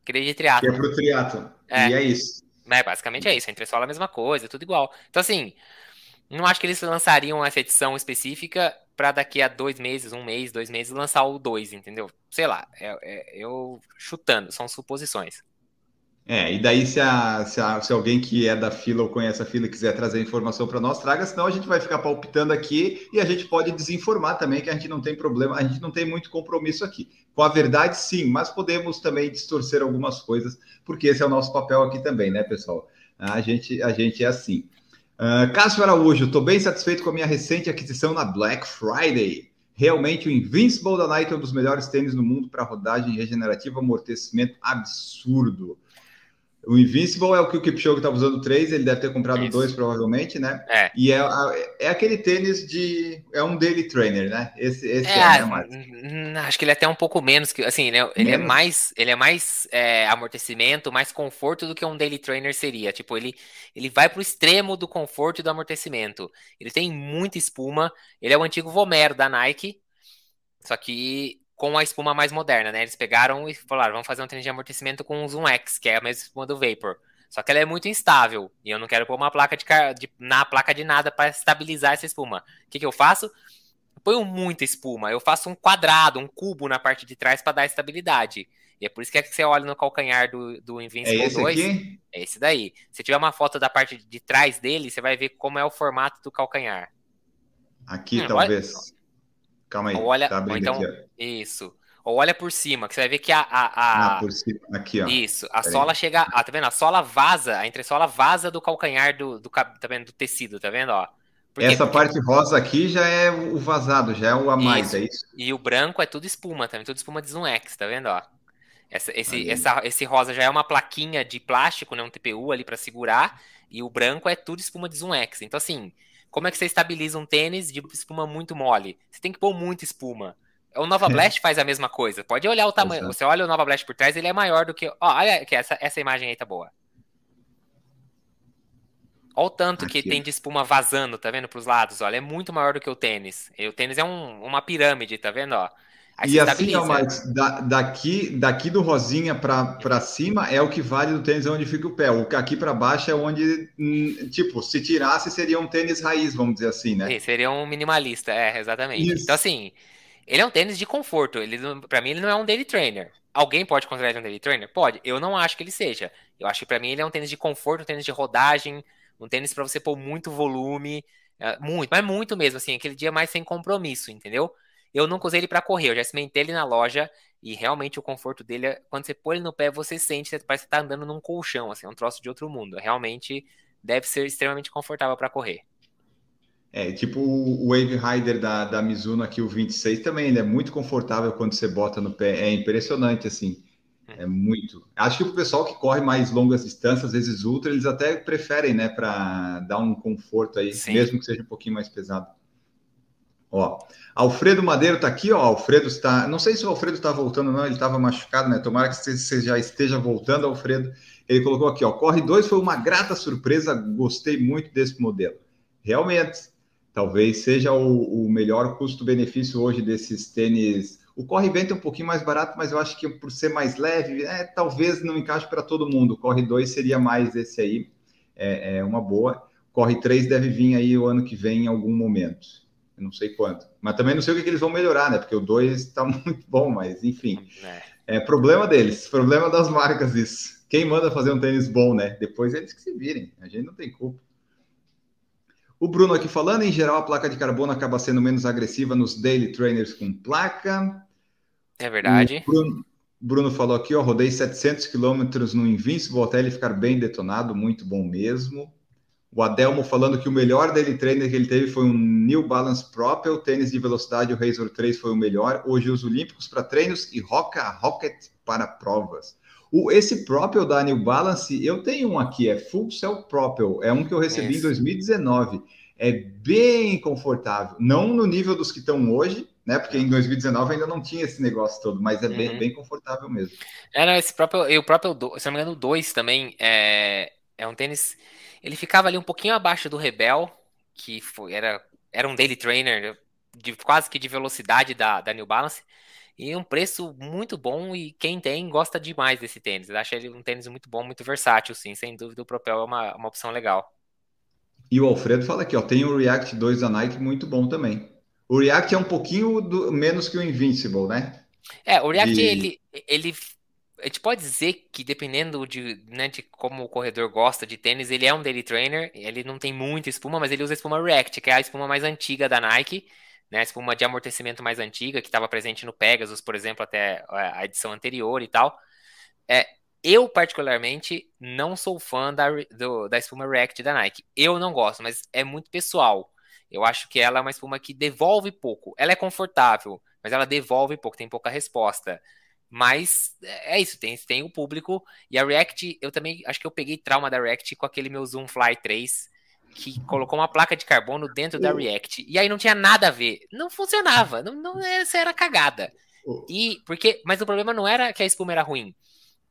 Aquele de triatlo. Que é pro triatlo. É. E é isso. É, basicamente é isso. A entressola é a mesma coisa, tudo igual. Então, assim, não acho que eles lançariam essa edição específica para daqui a dois meses, um mês, dois meses, lançar o dois, entendeu? Sei lá, é, é, eu chutando, são suposições. É, e daí se, a, se, a, se, alguém que é da fila ou conhece a fila quiser trazer informação para nós, traga, senão a gente vai ficar palpitando aqui e a gente pode desinformar também, que a gente não tem problema, a gente não tem muito compromisso aqui. Com a verdade, sim, mas podemos também distorcer algumas coisas, porque esse é o nosso papel aqui também, né, pessoal? A gente, a gente é assim. Uh, Cássio Araújo, estou bem satisfeito com a minha recente aquisição na Black Friday. Realmente o Invincible da Nike é um dos melhores tênis no mundo para rodagem regenerativa, amortecimento absurdo. O Invincible é o que o Kipchoge estava usando três, ele deve ter comprado Isso. dois provavelmente, né? É. E é, é aquele tênis de. É um daily trainer, né? Esse, esse é, é né, Acho que ele é até um pouco menos que. Assim, né? ele, é mais, ele é mais é, amortecimento, mais conforto do que um daily trainer seria. Tipo, ele, ele vai para o extremo do conforto e do amortecimento. Ele tem muita espuma. Ele é o antigo Vomero da Nike. Só que com a espuma mais moderna, né? Eles pegaram e falaram, vamos fazer um tênis de amortecimento com o Zoom X, que é a mesma espuma do Vapor. Só que ela é muito instável e eu não quero pôr uma placa de, de na placa de nada para estabilizar essa espuma. O que, que eu faço? Eu ponho muita espuma. Eu faço um quadrado, um cubo na parte de trás para dar estabilidade. E é por isso que, é que você olha no calcanhar do, do Invincible é esse 2. Aqui? É esse daí. Se tiver uma foto da parte de trás dele, você vai ver como é o formato do calcanhar. Aqui, hum, talvez. Olha, Calma aí. Ou olha, tá então, aqui, isso. Ou olha por cima, que você vai ver que a. a, a... Ah, por cima, aqui, ó. Isso, a Pera sola aí. chega. Ah, tá vendo? A sola vaza, a entressola vaza do calcanhar do, do, tá vendo? do tecido, tá vendo? Ó. Essa Porque... parte rosa aqui já é o vazado, já é o a mais, isso. é isso? E o branco é tudo espuma também, tudo espuma de Zoom X, tá vendo? Ó. Essa, esse, essa, esse rosa já é uma plaquinha de plástico, né? Um TPU ali para segurar. E o branco é tudo espuma de Zoom X. Então, assim, como é que você estabiliza um tênis de espuma muito mole? Você tem que pôr muita espuma. O Nova é. Blast faz a mesma coisa. Pode olhar o tamanho. Exato. Você olha o Nova Blast por trás, ele é maior do que. Ó, olha que essa, essa imagem aí tá boa. Olha o tanto Aqui. que tem de espuma vazando, tá vendo? Para os lados, olha. É muito maior do que o tênis. E o tênis é um, uma pirâmide, tá vendo? Ó. Aí e assim, ó, mas da, daqui, daqui do rosinha para cima é o que vale do tênis onde fica o pé. O aqui para baixo é onde, hum, tipo, se tirasse seria um tênis raiz, vamos dizer assim, né? Sim, seria um minimalista, é, exatamente. Isso. Então, assim, ele é um tênis de conforto. Ele, para mim, ele não é um daily trainer. Alguém pode considerar ele um daily trainer? Pode. Eu não acho que ele seja. Eu acho que para mim ele é um tênis de conforto, um tênis de rodagem, um tênis para você pôr muito volume, é, muito, mas muito mesmo, assim, aquele dia mais sem compromisso, entendeu? Eu nunca usei ele para correr, eu já experimentei ele na loja e realmente o conforto dele, é, quando você põe ele no pé, você sente, parece que tá andando num colchão, assim, é um troço de outro mundo. Realmente deve ser extremamente confortável para correr. É, tipo o Wave Rider da, da Mizuno aqui, o 26 também, ele é muito confortável quando você bota no pé, é impressionante, assim, é muito. Acho que o pessoal que corre mais longas distâncias, às vezes ultra, eles até preferem, né, para dar um conforto aí, Sim. mesmo que seja um pouquinho mais pesado. Ó, Alfredo Madeiro tá aqui, ó. Alfredo está. Não sei se o Alfredo está voltando, não. Ele estava machucado, né? Tomara que você já esteja voltando, Alfredo. Ele colocou aqui, ó. Corre 2 foi uma grata surpresa. Gostei muito desse modelo. Realmente, talvez seja o, o melhor custo-benefício hoje desses tênis. O Corre Vento é um pouquinho mais barato, mas eu acho que por ser mais leve, é, talvez não encaixe para todo mundo. O Corre 2 seria mais esse aí. É, é uma boa. Corre 3 deve vir aí o ano que vem em algum momento. Eu não sei quanto. Mas também não sei o que, que eles vão melhorar, né? Porque o 2 está muito bom, mas enfim. É. é problema deles, problema das marcas isso. Quem manda fazer um tênis bom, né? Depois eles que se virem. A gente não tem culpa. O Bruno aqui falando, em geral, a placa de carbono acaba sendo menos agressiva nos daily trainers com placa. É verdade. O Bruno, Bruno falou aqui, ó, rodei 700 quilômetros no Invincible até ele ficar bem detonado, muito bom mesmo. O Adelmo falando que o melhor dele trainer que ele teve foi um New Balance Propel, tênis de velocidade, o Razor 3 foi o melhor. Hoje os Olímpicos para treinos e Roca Rocket para provas. O, esse Propel da New Balance, eu tenho um aqui, é Full Cell Propel, é um que eu recebi em 2019. É bem confortável, não no nível dos que estão hoje, né? Porque em 2019 ainda não tinha esse negócio todo, mas é uhum. bem, bem confortável mesmo. É, não, esse próprio, e o próprio, se não me engano, o 2 também é, é um tênis ele ficava ali um pouquinho abaixo do Rebel, que foi, era, era um daily trainer de quase que de velocidade da, da New Balance. E um preço muito bom e quem tem gosta demais desse tênis. Eu acho ele um tênis muito bom, muito versátil, sim. Sem dúvida o Propel é uma, uma opção legal. E o Alfredo fala aqui, ó, tem o React 2 da Nike muito bom também. O React é um pouquinho do, menos que o Invincible, né? É, o React, ele, ele a gente pode dizer que dependendo de, né, de como o corredor gosta de tênis, ele é um daily trainer, ele não tem muita espuma, mas ele usa a espuma React, que é a espuma mais antiga da Nike, né, a espuma de amortecimento mais antiga, que estava presente no Pegasus, por exemplo, até a edição anterior e tal. É, eu, particularmente, não sou fã da, do, da espuma React da Nike. Eu não gosto, mas é muito pessoal. Eu acho que ela é uma espuma que devolve pouco. Ela é confortável, mas ela devolve pouco, tem pouca resposta. Mas é isso, tem, tem o público. E a React, eu também acho que eu peguei trauma da React com aquele meu Zoom Fly 3, que colocou uma placa de carbono dentro da React. E aí não tinha nada a ver. Não funcionava. Não, não essa era cagada. E porque, mas o problema não era que a espuma era ruim.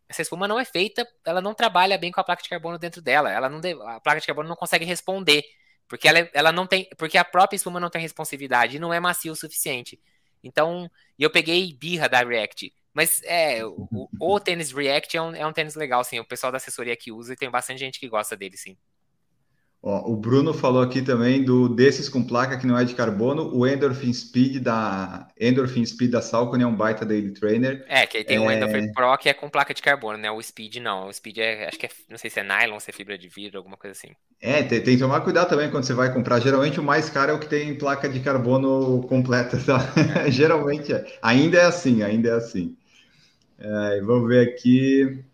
Essa espuma não é feita, ela não trabalha bem com a placa de carbono dentro dela. Ela não a placa de carbono não consegue responder, porque ela, ela não tem, porque a própria espuma não tem responsividade e não é macio o suficiente. Então, eu peguei birra da React. Mas é, o, o tênis React é um, é um tênis legal, sim. O pessoal da assessoria que usa e tem bastante gente que gosta dele, sim. Ó, o Bruno falou aqui também do desses com placa que não é de carbono, o Endorphin Speed da Endorphin Speed da Salcone é um baita daily trainer. É, que aí tem é... o Endorphin Pro que é com placa de carbono, né? O Speed não, o Speed é, acho que é, não sei se é nylon, se é fibra de vidro, alguma coisa assim. É, tem, tem que tomar cuidado também quando você vai comprar. Geralmente o mais caro é o que tem placa de carbono completa, tá? É. Geralmente é. Ainda é assim, ainda é assim. É, vamos ver aqui.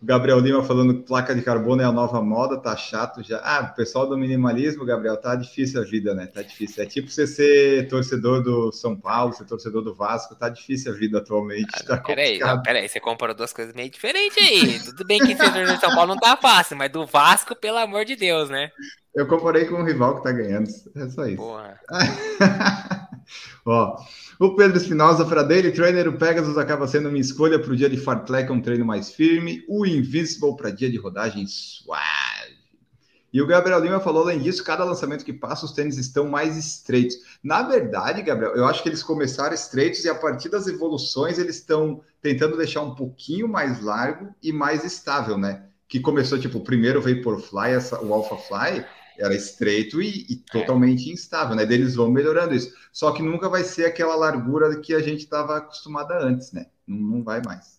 O Gabriel Lima falando que placa de carbono é a nova moda, tá chato já. Ah, o pessoal do minimalismo, Gabriel, tá difícil a vida, né? Tá difícil. É tipo você ser torcedor do São Paulo, ser torcedor do Vasco, tá difícil a vida atualmente. Ah, tá peraí, não, peraí, você compara duas coisas meio diferentes aí. Tudo bem que ser torcedor do São Paulo não tá fácil, mas do Vasco, pelo amor de Deus, né? Eu comparei com o rival que tá ganhando. É só isso. Porra. Ó. O Pedro Espinosa para Daily Trainer, o Pegasus acaba sendo uma escolha para o dia de fartlek, um treino mais firme. O Invincible para dia de rodagem suave. E o Gabriel Lima falou, além disso, cada lançamento que passa, os tênis estão mais estreitos. Na verdade, Gabriel, eu acho que eles começaram estreitos e a partir das evoluções eles estão tentando deixar um pouquinho mais largo e mais estável, né? Que começou, tipo, primeiro veio por Fly, essa, o Alpha Fly, era estreito e, e é. totalmente instável, né? Eles vão melhorando isso. Só que nunca vai ser aquela largura que a gente estava acostumada antes, né? Não, não, vai mais.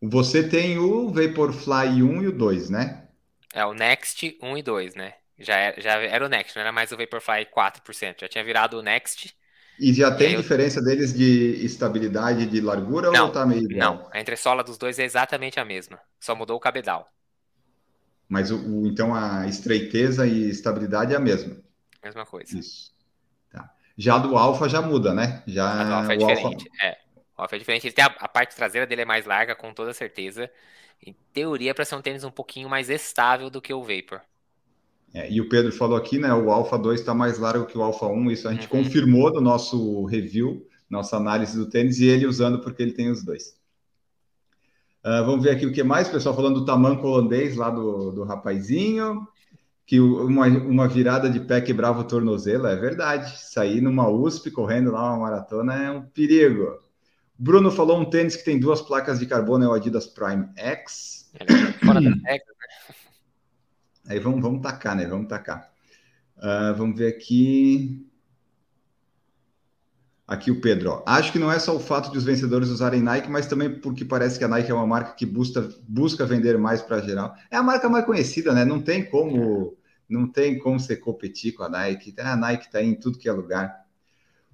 Você tem o Vaporfly 1 e o 2, né? É o Next 1 e 2, né? Já era, já era o Next, não era mais o Vaporfly 4%. Já tinha virado o Next. E já tem diferença eu... deles de estabilidade de largura não, ou tá meio igual? Não, a entressola dos dois é exatamente a mesma. Só mudou o cabedal. Mas o, o, então a estreiteza e estabilidade é a mesma. Mesma coisa. Isso. Tá. Já do alfa já muda, né? Já a do alfa é diferente. Alpha... É. O alfa é diferente. Ele tem a, a, parte traseira dele é mais larga, com toda certeza. Em teoria, para ser um tênis um pouquinho mais estável do que o Vapor. É, e o Pedro falou aqui, né? O Alpha 2 está mais largo que o Alpha 1. Isso a gente uhum. confirmou no nosso review, nossa análise do tênis, e ele usando porque ele tem os dois. Uh, vamos ver aqui o que mais, pessoal, falando do tamanco holandês lá do, do rapazinho, que uma, uma virada de pé quebrava o tornozelo, é verdade. Sair numa USP correndo lá uma maratona é um perigo. Bruno falou um tênis que tem duas placas de carbono, é o Adidas Prime X. Fora da regra, né? Aí vamos, vamos tacar, né? Vamos tacar. Uh, vamos ver aqui. Aqui o Pedro, ó. acho que não é só o fato de os vencedores usarem Nike, mas também porque parece que a Nike é uma marca que busca, busca vender mais para geral. É a marca mais conhecida, né? Não tem como, não tem como você competir com a Nike. A Nike está em tudo que é lugar.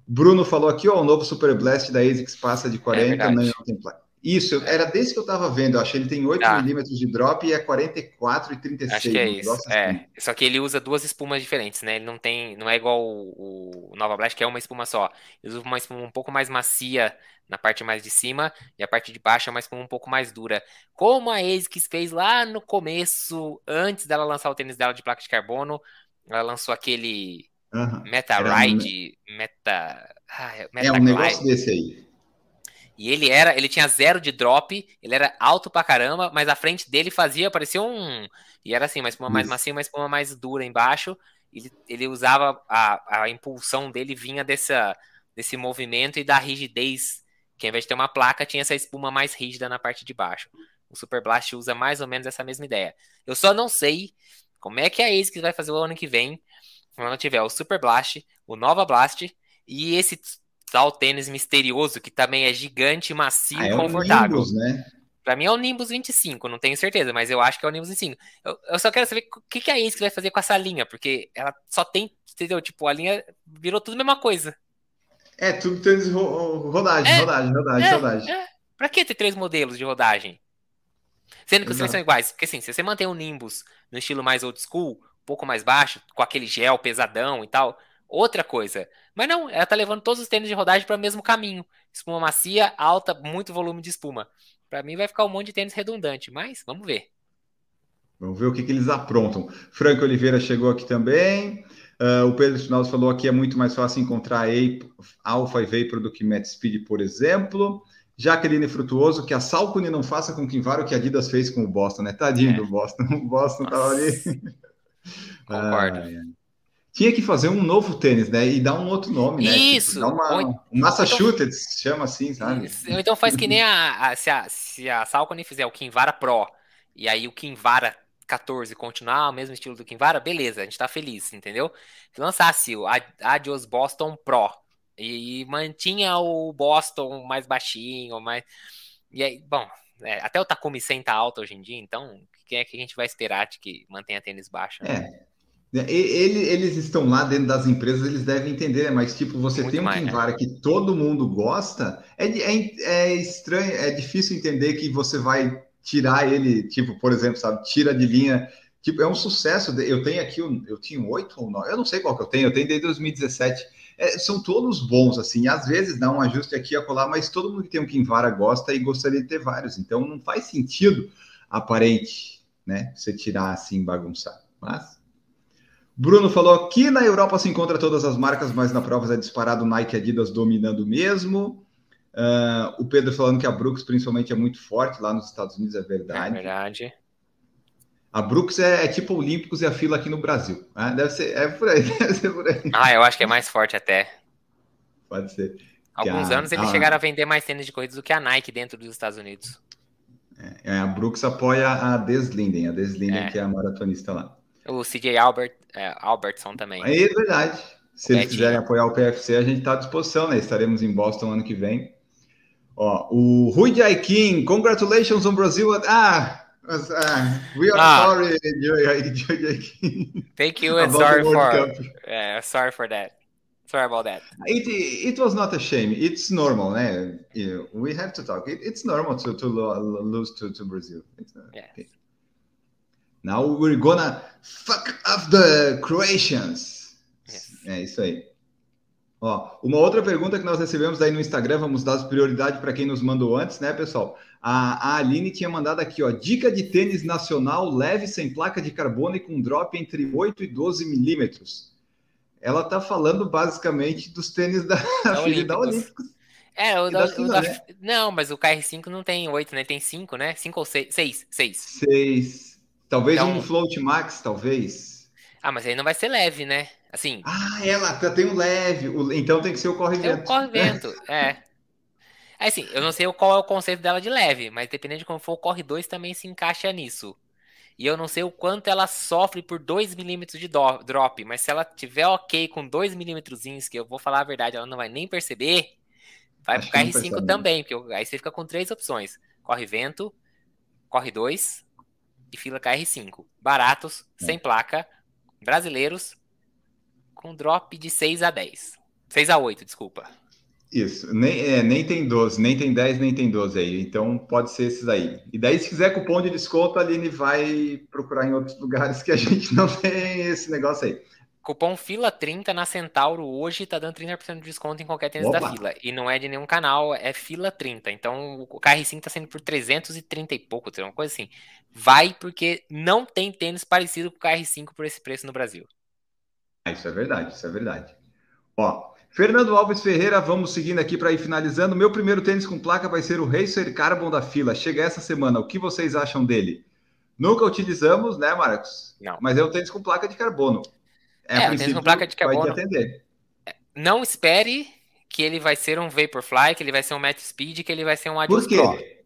Bruno falou aqui, ó, o novo Super Blast da ASICS passa de 40, é não tem placa. Isso, era desse que eu tava vendo. Eu achei que ele tem 8 ah. milímetros de drop e é 44 e 36. Acho que é isso. Assim. É. Só que ele usa duas espumas diferentes, né? Ele não tem. Não é igual o, o Nova Blast, que é uma espuma só. Ele usa uma espuma um pouco mais macia na parte mais de cima e a parte de baixo é uma espuma um pouco mais dura. Como a ASICS fez lá no começo, antes dela lançar o tênis dela de placa de carbono, ela lançou aquele uhum. Meta Ride, Meta. Ah, Meta é um negócio desse aí. E ele era, ele tinha zero de drop, ele era alto pra caramba, mas a frente dele fazia, parecia um. E era assim, uma espuma mais macia, uma espuma mais dura embaixo. Ele, ele usava a, a impulsão dele vinha dessa, desse movimento e da rigidez, que ao invés de ter uma placa, tinha essa espuma mais rígida na parte de baixo. O Super Blast usa mais ou menos essa mesma ideia. Eu só não sei como é que a ASICS vai fazer o ano que vem, quando tiver o Super Blast, o Nova Blast e esse tal tênis misterioso que também é gigante, macio ah, e confortável. É o Nimbus, né? Pra mim é o Nimbus 25, não tenho certeza, mas eu acho que é o Nimbus 25. Eu, eu só quero saber o que, que a Ace vai fazer com essa linha, porque ela só tem, entendeu? Tipo, a linha virou tudo a mesma coisa. É, tudo tênis ro rodagem, é, rodagem, rodagem, é, rodagem. É. Pra que ter três modelos de rodagem? Sendo que os três são iguais. Porque assim, se você mantém o Nimbus no estilo mais old school, um pouco mais baixo, com aquele gel pesadão e tal, outra coisa. Mas não, ela tá levando todos os tênis de rodagem para o mesmo caminho. Espuma macia, alta, muito volume de espuma. Para mim vai ficar um monte de tênis redundante, mas vamos ver. Vamos ver o que, que eles aprontam. Franco Oliveira chegou aqui também. Uh, o Pedro Finaldo falou aqui é muito mais fácil encontrar Alpha e Vapor do que Met Speed, por exemplo. Jaqueline Frutuoso, que a Salcone não faça com que o que a Adidas fez com o Boston, né? Tadinho é. do Boston. O Boston Nossa. tava ali. Concordo. Ah, tinha que fazer um novo tênis, né? E dar um outro nome, né? Tipo, Isso. Tipo, uma, Ou... um Massachusetts, então... chama assim, sabe? Isso. Então faz que nem a, a, se a, se a Salcone fizer o Kinvara Pro, e aí o Kinvara 14 continuar o mesmo estilo do Kinvara, beleza, a gente tá feliz, entendeu? Se lançasse o Adios Boston Pro, e, e mantinha o Boston mais baixinho, mais... E aí, bom, é, até o Takumi 100 tá alto hoje em dia, então quem é que a gente vai esperar de que mantenha tênis baixo? Né? É. Ele, eles estão lá dentro das empresas, eles devem entender, né? mas tipo, você Muito tem um mais, Kinvara né? que todo mundo gosta, é, é, é, estranho, é difícil entender que você vai tirar ele, tipo, por exemplo, sabe, tira de linha, tipo, é um sucesso, eu tenho aqui, eu tinha oito ou nove, eu não sei qual que eu tenho, eu tenho desde 2017, é, são todos bons, assim, às vezes dá um ajuste aqui a colar, mas todo mundo que tem um Kinvara gosta e gostaria de ter vários, então não faz sentido aparente, né, você tirar assim, bagunçar, mas... Bruno falou que na Europa se encontra todas as marcas, mas na prova é disparado Nike e Adidas dominando mesmo. Uh, o Pedro falando que a Brooks principalmente é muito forte lá nos Estados Unidos, é verdade. É verdade. A Brooks é, é tipo Olímpicos e a fila aqui no Brasil. Né? Deve ser, é por aí, deve ser por aí. Ah, eu acho que é mais forte até. Pode ser. Alguns a, anos eles a, chegaram a vender mais tênis de corridas do que a Nike dentro dos Estados Unidos. É, a Brooks apoia a Deslinden, a Deslinden é. que é a maratonista lá. O CJ Albert, é, Albertson também. É verdade. Se eles quiserem apoiar o PFC, a gente está à disposição, né? Estaremos em Boston ano que vem. Ó, o Rui Jaikin, congratulations on Brazil. Ah, uh, we are ah. sorry, Jaikin. Thank you and sorry for, uh, sorry for that. Sorry about that. It, it was not a shame. It's normal, né? We have to talk. It, it's normal to, to lose to, to Brazil. It's. Okay. Now we're gonna fuck up the Croatians. Yes. É isso aí. Ó, uma outra pergunta que nós recebemos aí no Instagram, vamos dar prioridade para quem nos mandou antes, né, pessoal? A, a Aline tinha mandado aqui, ó, dica de tênis nacional leve, sem placa de carbono e com drop entre 8 e 12 milímetros. Ela tá falando basicamente dos tênis da, da filha da Olímpicos. É, o, da, o da, né? Não, mas o KR5 não tem 8, né? Tem 5, né? 5 ou 6? 6. 6. 6. Talvez então... um float max, talvez. Ah, mas aí não vai ser leve, né? Assim. Ah, ela tem um leve. Então tem que ser o corre-vento. É o corre-vento, é. É assim, eu não sei qual é o conceito dela de leve, mas dependendo de como for, o corre 2 também se encaixa nisso. E eu não sei o quanto ela sofre por 2 milímetros de drop, mas se ela tiver ok com 2 milímetros, que eu vou falar a verdade, ela não vai nem perceber, vai Acho pro KR5 também, porque aí você fica com três opções: corre vento, corre 2 e fila KR5. Baratos, é. sem placa, brasileiros, com drop de 6 a 10. 6 a 8, desculpa. Isso, nem, é, nem tem 12, nem tem 10, nem tem 12 aí. Então pode ser esses aí. E daí, se quiser cupom de desconto, a Aline vai procurar em outros lugares que a gente não tem esse negócio aí. Cupom FILA30 na Centauro hoje tá dando 30% de desconto em qualquer tênis Opa. da fila. E não é de nenhum canal, é FILA30. Então o KR5 tá sendo por 330 e pouco, uma coisa assim. Vai porque não tem tênis parecido com o KR5 por esse preço no Brasil. Ah, isso é verdade, isso é verdade. Ó, Fernando Alves Ferreira, vamos seguindo aqui para ir finalizando. Meu primeiro tênis com placa vai ser o Racer Carbon da fila. Chega essa semana. O que vocês acham dele? Nunca utilizamos, né, Marcos? Não. Mas é um tênis com placa de carbono. É, é tênis com placa de carbono. Atender. Não espere que ele vai ser um Vaporfly, que ele vai ser um Matt Speed, que ele vai ser um Adios Por quê? Pro.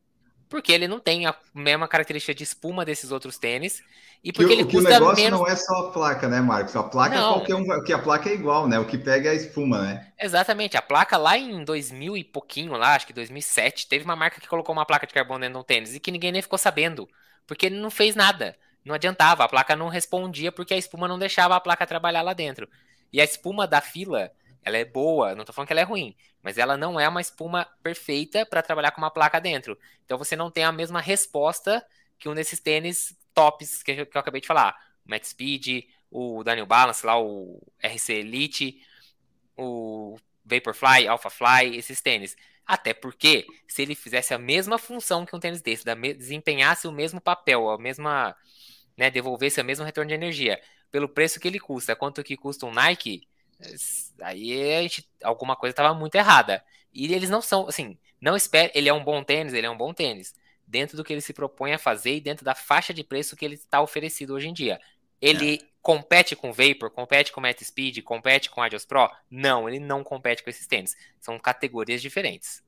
Porque ele não tem a mesma característica de espuma desses outros tênis. E porque que, ele custa o negócio menos... não é só a placa, né, Marcos? A placa não. qualquer um, que a placa é igual, né? O que pega é a espuma, né? Exatamente. A placa lá em 2000 e pouquinho, lá, acho que 2007, teve uma marca que colocou uma placa de carbono dentro do tênis e que ninguém nem ficou sabendo, porque ele não fez nada. Não adiantava, a placa não respondia porque a espuma não deixava a placa trabalhar lá dentro. E a espuma da fila, ela é boa, não tô falando que ela é ruim, mas ela não é uma espuma perfeita para trabalhar com uma placa dentro. Então você não tem a mesma resposta que um desses tênis tops que eu, que eu acabei de falar. O Matt Speed, o Daniel Balance, lá o RC Elite, o Vaporfly, Alphafly, esses tênis. Até porque, se ele fizesse a mesma função que um tênis desse, desempenhasse o mesmo papel, a mesma, né, devolvesse o mesmo retorno de energia, pelo preço que ele custa, quanto que custa um Nike, aí a gente, alguma coisa estava muito errada. E eles não são, assim, não espere, ele é um bom tênis, ele é um bom tênis, dentro do que ele se propõe a fazer e dentro da faixa de preço que ele está oferecido hoje em dia. Ele é. compete com Vapor, compete com Matt Speed, compete com Adios Pro? Não, ele não compete com esses tênis. São categorias diferentes.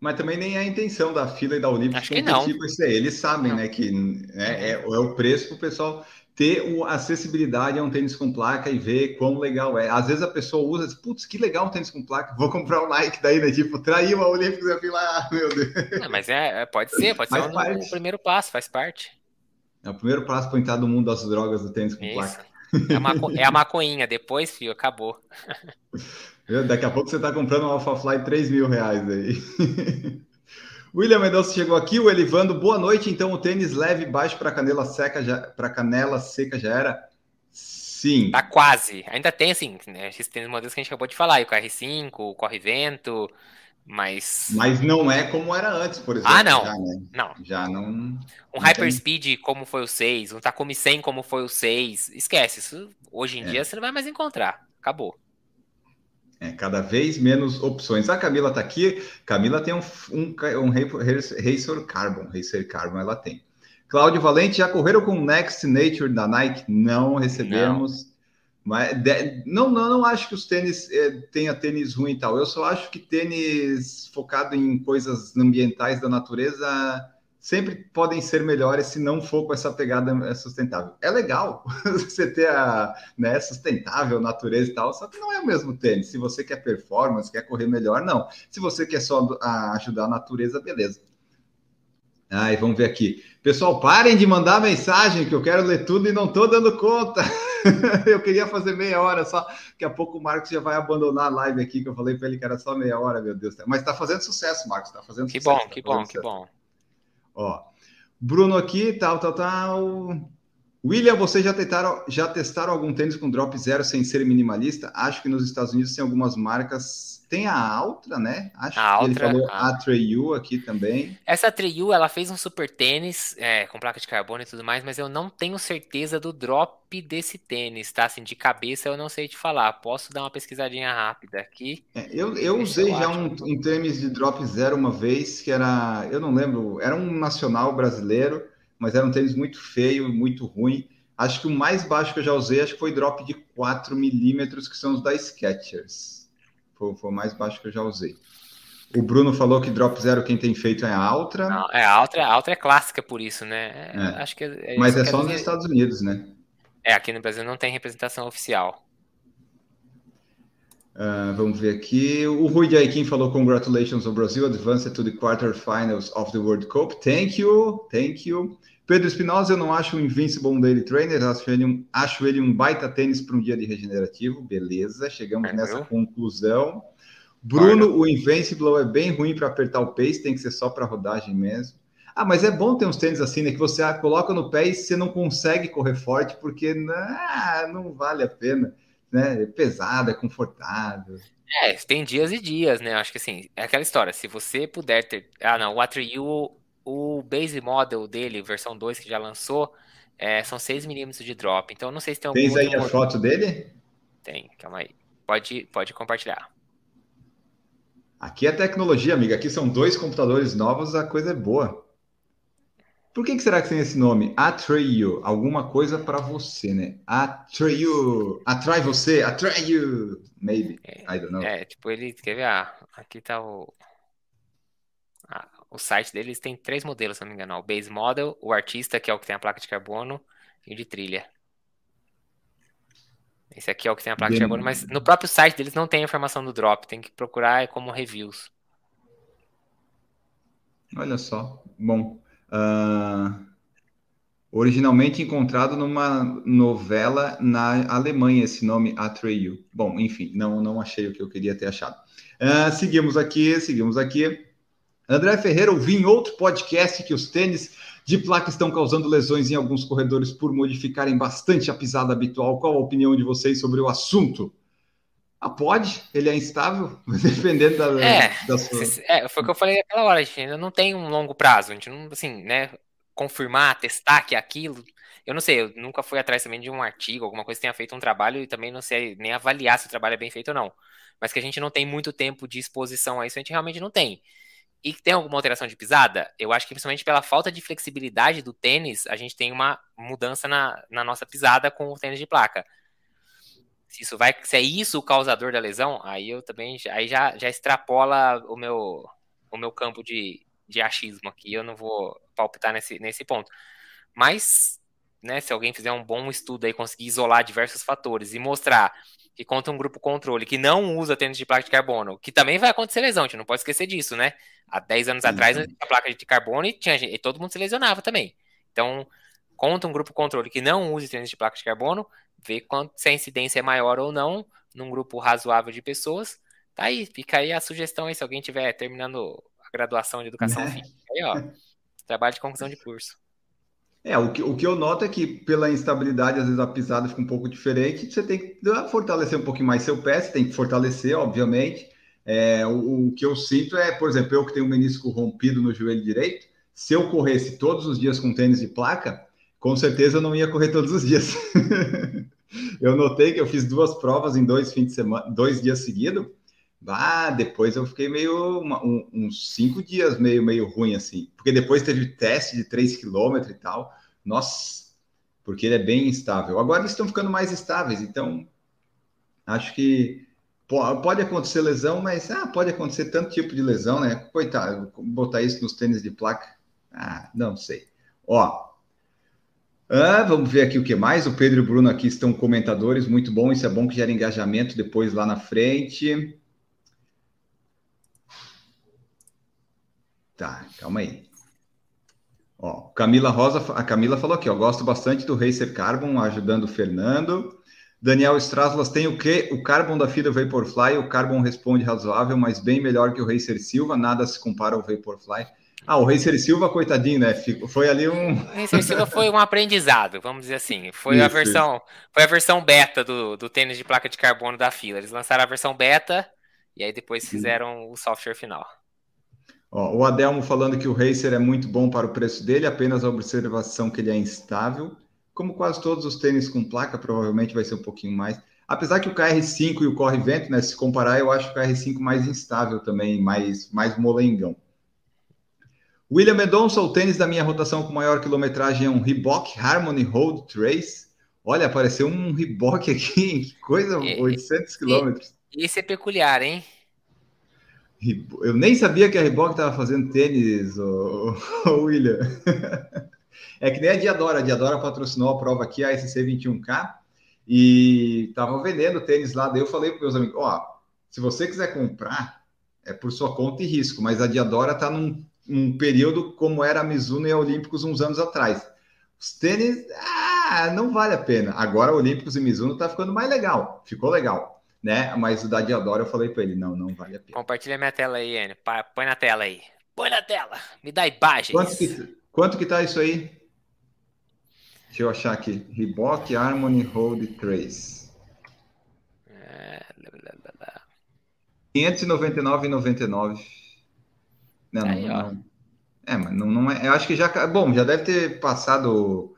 Mas também nem é a intenção da fila e da Acho competir com isso aí. Eles sabem, não. né, que né, é, é o preço para o pessoal ter acessibilidade a um tênis com placa e ver quão legal é. Às vezes a pessoa usa, diz, putz, que legal um tênis com placa, vou comprar um Nike daí, né? Tipo, traiu a Olympics e lá, ah, meu Deus. É, mas é, é, pode ser, pode faz ser um, um, primeiro passo, faz parte. É o primeiro passo para entrar no mundo das drogas do tênis com Isso. placa. É a, maco... é a maconhinha, depois, filho, acabou. Daqui a pouco você está comprando um Alpha Fly 3 mil reais aí. William Mendonça chegou aqui, o Elivando, boa noite. Então o tênis leve baixo para canela seca já para canela seca já era? Sim. Tá quase. Ainda tem assim, né, esses tênis modelos que a gente acabou de falar, o KR5, o Corre Vento, mas Mas não é como era antes, por exemplo. Ah, não. Já, né? Não. Já não Um não Hyperspeed tem... como foi o 6, um Takumi 100 como foi o 6, esquece, isso hoje em é. dia você não vai mais encontrar. Acabou. É, cada vez menos opções. A Camila está aqui. Camila tem um, um, um Racer Carbon. Racer Carbon ela tem. Cláudio Valente, já correram com o Next Nature da Nike? Não recebemos. Não. Mas de, não, não, não acho que os tênis é, tenha tênis ruim e tal. Eu só acho que tênis focado em coisas ambientais da natureza sempre podem ser melhores se não for com essa pegada sustentável. É legal você ter a né, sustentável, natureza e tal, só que não é o mesmo tênis. Se você quer performance, quer correr melhor, não. Se você quer só ajudar a natureza, beleza. Ai, vamos ver aqui. Pessoal, parem de mandar mensagem, que eu quero ler tudo e não estou dando conta. eu queria fazer meia hora só. Daqui a pouco o Marcos já vai abandonar a live aqui, que eu falei para ele que era só meia hora, meu Deus. Mas está fazendo sucesso, Marcos. Está fazendo que sucesso. Bom, tá que bom, que bom. Ó, Bruno aqui, tal, tal, tal. William, você já testaram, já testaram algum tênis com drop zero sem ser minimalista? Acho que nos Estados Unidos tem algumas marcas tem a Altra, né? Acho a que ele falou a, a Treyu aqui também. Essa Treyu, ela fez um super tênis é, com placa de carbono e tudo mais, mas eu não tenho certeza do drop desse tênis, tá? Assim, de cabeça eu não sei te falar. Posso dar uma pesquisadinha rápida aqui? É, eu eu usei eu já um, um tênis de drop zero uma vez, que era, eu não lembro, era um nacional brasileiro, mas era um tênis muito feio, muito ruim. Acho que o mais baixo que eu já usei, acho que foi drop de 4 milímetros, que são os da Skechers. Foi, foi o mais baixo que eu já usei. O Bruno falou que drop zero quem tem feito é a Altra. Não, é a Altra, a Altra é clássica por isso, né? É, é. Acho que é, Mas é só nos Estados Unidos, né? É, aqui no Brasil não tem representação oficial. Uh, vamos ver aqui. O Rui de Aikin falou: Congratulations ao Brasil, advanced to the quarterfinals of the World Cup. Thank you, thank you. Pedro Espinosa, eu não acho o Invincible um daily trainer, acho ele um, acho ele um baita tênis para um dia de regenerativo. Beleza, chegamos é, nessa conclusão. Bruno, Olha. o Invincible é bem ruim para apertar o pace, tem que ser só para rodagem mesmo. Ah, mas é bom ter uns tênis assim, né? Que você coloca no pé e você não consegue correr forte, porque não, não vale a pena. Né? É pesado, é confortável. É, tem dias e dias, né? Acho que assim, é aquela história. Se você puder ter. Ah, não, o Atriu, o base model dele, versão 2 que já lançou, é, são 6 milímetros de drop. Então não sei se tem algum. Tens aí a foto dele? Tem, calma aí. Pode, pode compartilhar. Aqui é tecnologia, amiga. Aqui são dois computadores novos, a coisa é boa. Por que, que será que tem esse nome? Atrai you. Alguma coisa para você, né? Atrai you. Atrai você. Atrai you. Maybe. I don't know. É, tipo, ele. Quer ver? Ah, aqui tá o. Ah, o site deles tem três modelos, se não me engano. O base model, o artista, que é o que tem a placa de carbono, e o de trilha. Esse aqui é o que tem a placa Bem... de carbono, mas no próprio site deles não tem a informação do drop. Tem que procurar como reviews. Olha só. Bom, Uh, originalmente encontrado numa novela na Alemanha, esse nome Atreyu. Bom, enfim, não, não achei o que eu queria ter achado. Uh, seguimos aqui, seguimos aqui. André Ferreira, ouvi em outro podcast que os tênis de placa estão causando lesões em alguns corredores por modificarem bastante a pisada habitual. Qual a opinião de vocês sobre o assunto? Ah, pode, ele é instável, dependendo da, é, da sua. É, foi o que eu falei naquela hora, a gente ainda não tem um longo prazo, a gente não, assim, né, confirmar, testar que é aquilo. Eu não sei, eu nunca fui atrás também de um artigo, alguma coisa que tenha feito um trabalho e também não sei nem avaliar se o trabalho é bem feito ou não. Mas que a gente não tem muito tempo de exposição a isso, a gente realmente não tem. E tem alguma alteração de pisada? Eu acho que principalmente pela falta de flexibilidade do tênis, a gente tem uma mudança na, na nossa pisada com o tênis de placa se isso vai, se é isso o causador da lesão, aí eu também, aí já, já extrapola o meu, o meu campo de, de achismo aqui, eu não vou palpitar nesse, nesse ponto. Mas, né, se alguém fizer um bom estudo aí, conseguir isolar diversos fatores e mostrar que conta um grupo controle que não usa tênis de placa de carbono, que também vai acontecer lesão, a gente não pode esquecer disso, né? Há 10 anos atrás, a placa de carbono e, tinha, e todo mundo se lesionava também. Então, conta um grupo controle que não use tênis de placa de carbono, ver quanto, se a incidência é maior ou não num grupo razoável de pessoas. Tá aí, fica aí a sugestão aí, se alguém estiver terminando a graduação de educação é. física. Aí, ó, trabalho de conclusão de curso. É, o que, o que eu noto é que pela instabilidade, às vezes a pisada fica um pouco diferente, você tem que fortalecer um pouquinho mais seu pé, você tem que fortalecer, obviamente. É, o, o, que eu sinto é, por exemplo, eu que tenho um menisco rompido no joelho direito, se eu corresse todos os dias com tênis de placa, com certeza eu não ia correr todos os dias. eu notei que eu fiz duas provas em dois fins de semana, dois dias seguidos. Ah, depois eu fiquei meio uma, um, uns cinco dias meio meio ruim assim, porque depois teve teste de 3 km e tal. Nossa, porque ele é bem instável. Agora eles estão ficando mais estáveis, então acho que pode acontecer lesão, mas ah, pode acontecer tanto tipo de lesão, né? Coitado, botar isso nos tênis de placa. Ah, não sei. Ó, ah, vamos ver aqui o que mais. O Pedro e o Bruno aqui estão comentadores, muito bom. Isso é bom que gera engajamento depois lá na frente. Tá, calma aí. Ó, Camila Rosa, a Camila falou aqui, ó, gosto bastante do Racer Carbon, ajudando o Fernando. Daniel Straslas tem o que? O Carbon da Fida Vaporfly, o Carbon responde razoável, mas bem melhor que o Racer Silva, nada se compara ao Vaporfly. Ah, o Racer Silva, coitadinho, né? Foi ali um. O Racer Silva foi um aprendizado, vamos dizer assim. Foi isso, a versão, isso. foi a versão beta do, do tênis de placa de carbono da fila. Eles lançaram a versão beta e aí depois fizeram o software final. Ó, o Adelmo falando que o Racer é muito bom para o preço dele, apenas a observação que ele é instável. Como quase todos os tênis com placa, provavelmente vai ser um pouquinho mais. Apesar que o KR5 e o Corre Vento, né? Se comparar, eu acho o KR5 mais instável também, mais, mais molengão. William Mendonça, o tênis da minha rotação com maior quilometragem é um Reebok Harmony Road Trace. Olha, apareceu um Reebok aqui, que coisa, 800 quilômetros. Esse é peculiar, hein? Eu nem sabia que a Reebok estava fazendo tênis, ô, ô, William. É que nem a Diadora. A Diadora patrocinou a prova aqui, a SC21K, e estavam vendendo tênis lá. Daí eu falei para meus amigos: ó, Se você quiser comprar, é por sua conta e risco, mas a Diadora está num, num, período como era a Mizuno e a Olímpicos uns anos atrás. Os tênis, ah, não vale a pena. Agora Olímpicos e Mizuno tá ficando mais legal, ficou legal, né? Mas o da Diadora eu falei para ele, não, não vale a pena. Compartilha minha tela aí, Enio. Põe na tela aí. Põe na tela. Me dá imagens. Quanto que, quanto que tá isso aí? Deixa eu achar aqui. Reebok Harmony Hold Trace. É, 599,99. Não, Aí, não, não, É, mas não, não é. Eu acho que já. Bom, já deve ter passado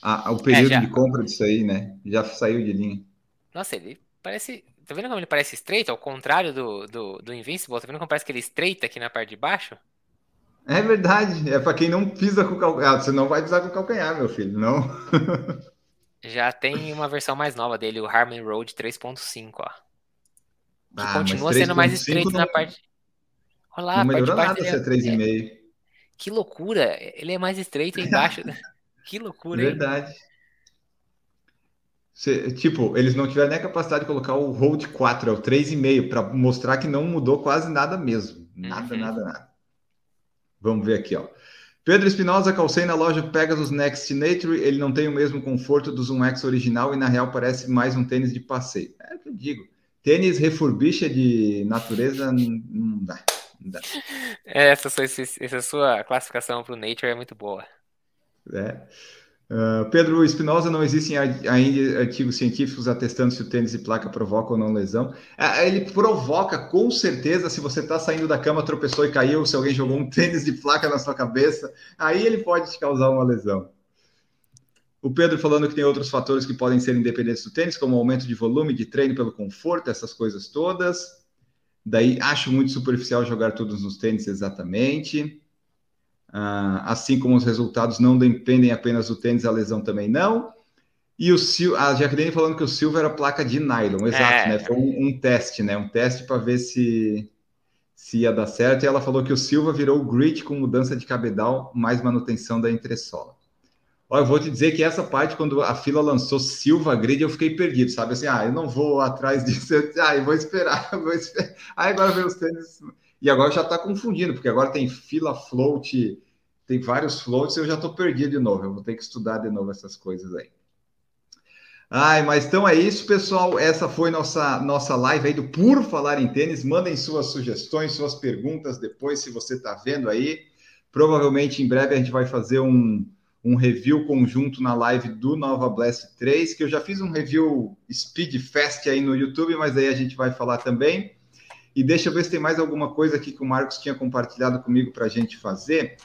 a, a, o é, período é, de compra disso aí, né? Já saiu de linha. Nossa, ele parece. Tá vendo como ele parece estreito? Ao contrário do, do, do Invincible, tá vendo como parece que ele estreita aqui na parte de baixo? É verdade. É para quem não pisa com o calcanhar. Você não vai pisar com o calcanhar, meu filho, não. Já tem uma versão mais nova dele, o Harmon Road 3.5, ó. Que ah, continua sendo mais estreito não... na parte. Olha lá, não melhorou nada ser 3,5. É... Que loucura! Ele é mais estreito embaixo. Que loucura, Verdade. Cê, tipo, eles não tiveram nem a capacidade de colocar o Hold 4, é o 3,5, para mostrar que não mudou quase nada mesmo. Nada, uhum. nada, nada. Vamos ver aqui, ó. Pedro Espinosa, calcei na loja Pegasus Next Nature, ele não tem o mesmo conforto do Zoom X original e na real parece mais um tênis de passeio. É o que eu digo. Tênis refurbished de natureza não dá. Não dá. Essa, sua, essa sua classificação para o Nature é muito boa. É. Uh, Pedro Espinosa, não existem ainda artigos científicos atestando se o tênis de placa provoca ou não lesão. Uh, ele provoca, com certeza, se você está saindo da cama, tropeçou e caiu, se alguém jogou um tênis de placa na sua cabeça, aí ele pode te causar uma lesão. O Pedro falando que tem outros fatores que podem ser independentes do tênis, como aumento de volume, de treino pelo conforto, essas coisas todas. Daí acho muito superficial jogar todos nos tênis exatamente. Ah, assim como os resultados não dependem apenas do tênis, a lesão também não. E o Sil a Jacqueline falando que o Silva era placa de nylon, exato, é. né? Foi um, um, teste, né? Um teste para ver se, se ia dar certo. E ela falou que o Silva virou grit com mudança de cabedal, mais manutenção da entressola. Olha, eu vou te dizer que essa parte, quando a fila lançou Silva Grid, eu fiquei perdido, sabe? Assim, ah, eu não vou atrás disso, eu, ah, eu vou esperar, eu vou esperar. Aí agora vem os tênis. E agora já está confundindo, porque agora tem fila float, tem vários floats, eu já estou perdido de novo. Eu vou ter que estudar de novo essas coisas aí. Ai, mas então é isso, pessoal. Essa foi nossa nossa live aí do Por Falar em Tênis. Mandem suas sugestões, suas perguntas depois, se você está vendo aí. Provavelmente em breve a gente vai fazer um um review conjunto na live do Nova Blast 3, que eu já fiz um review speed fast aí no YouTube, mas aí a gente vai falar também. E deixa eu ver se tem mais alguma coisa aqui que o Marcos tinha compartilhado comigo para a gente fazer.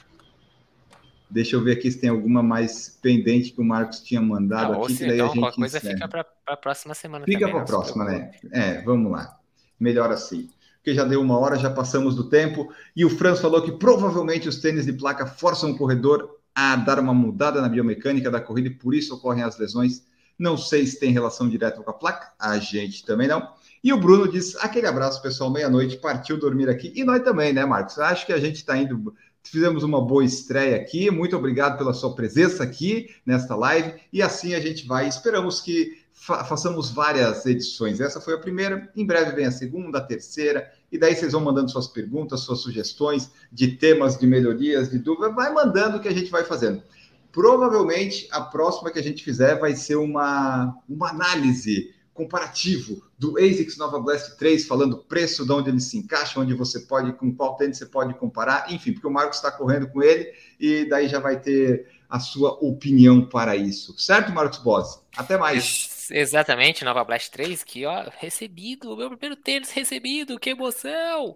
Deixa eu ver aqui se tem alguma mais pendente que o Marcos tinha mandado Não, aqui. Se, então, qualquer coisa encerra. fica para a próxima semana. Fica para a próxima, né? É, vamos lá. Melhor assim. Porque já deu uma hora, já passamos do tempo. E o Franz falou que provavelmente os tênis de placa forçam o corredor a dar uma mudada na biomecânica da corrida e por isso ocorrem as lesões. Não sei se tem relação direta com a placa, a gente também não. E o Bruno diz: aquele abraço, pessoal, meia-noite, partiu dormir aqui. E nós também, né, Marcos? Acho que a gente está indo. Fizemos uma boa estreia aqui. Muito obrigado pela sua presença aqui nesta live. E assim a gente vai. Esperamos que fa façamos várias edições. Essa foi a primeira. Em breve vem a segunda, a terceira e daí vocês vão mandando suas perguntas, suas sugestões de temas, de melhorias, de dúvidas, vai mandando que a gente vai fazendo. Provavelmente a próxima que a gente fizer vai ser uma, uma análise comparativo do ASICS Nova Blast 3, falando preço, de onde ele se encaixa, onde você pode, com qual tênis você pode comparar, enfim, porque o Marcos está correndo com ele e daí já vai ter a sua opinião para isso. Certo, Marcos Boss? Até mais. Exatamente, Nova Blast 3, que ó, recebido, meu primeiro tênis recebido, que emoção!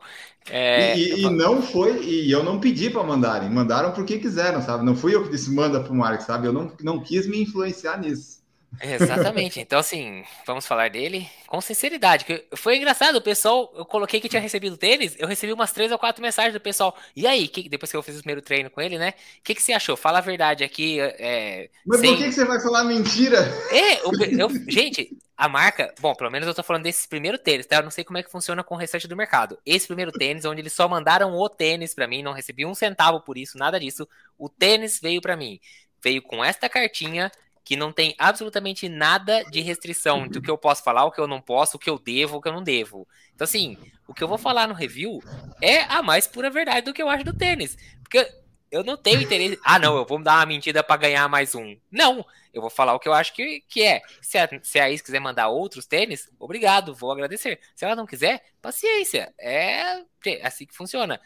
É, e, e, não foi, e eu não pedi para mandarem, mandaram porque quiseram, sabe? Não fui eu que disse manda para o Mark, sabe? Eu não, não quis me influenciar nisso. Exatamente. Então, assim, vamos falar dele com sinceridade. Que foi engraçado, o pessoal, eu coloquei que tinha recebido deles, eu recebi umas três ou quatro mensagens do pessoal. E aí, que, depois que eu fiz o primeiro treino com ele, né? O que, que você achou? Fala a verdade aqui. É, Mas sem... por que, que você vai falar mentira? É, eu, eu, gente, a marca, bom, pelo menos eu tô falando desse primeiro tênis, tá? Eu não sei como é que funciona com o restante do mercado. Esse primeiro tênis, onde eles só mandaram o tênis para mim, não recebi um centavo por isso, nada disso. O tênis veio para mim. Veio com esta cartinha que não tem absolutamente nada de restrição do que eu posso falar, o que eu não posso, o que eu devo, o que eu não devo. Então, assim, o que eu vou falar no review é a mais pura verdade do que eu acho do tênis. Porque eu não tenho interesse. Ah, não, eu vou dar uma mentira para ganhar mais um. Não, eu vou falar o que eu acho que, que é. Se a, se a Is quiser mandar outros tênis, obrigado, vou agradecer. Se ela não quiser, paciência. É assim que funciona.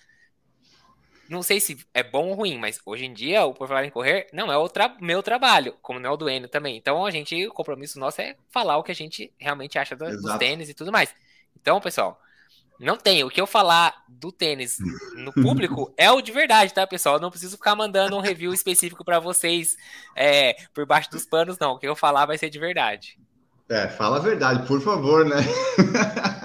Não sei se é bom ou ruim, mas hoje em dia, o Por Falar em Correr não é o tra meu trabalho, como não é o do Enio também. Então, a gente, o compromisso nosso é falar o que a gente realmente acha do, dos tênis e tudo mais. Então, pessoal, não tem. O que eu falar do tênis no público é o de verdade, tá, pessoal? Eu não preciso ficar mandando um review específico para vocês é, por baixo dos panos, não. O que eu falar vai ser de verdade. É, fala a verdade, por favor, né?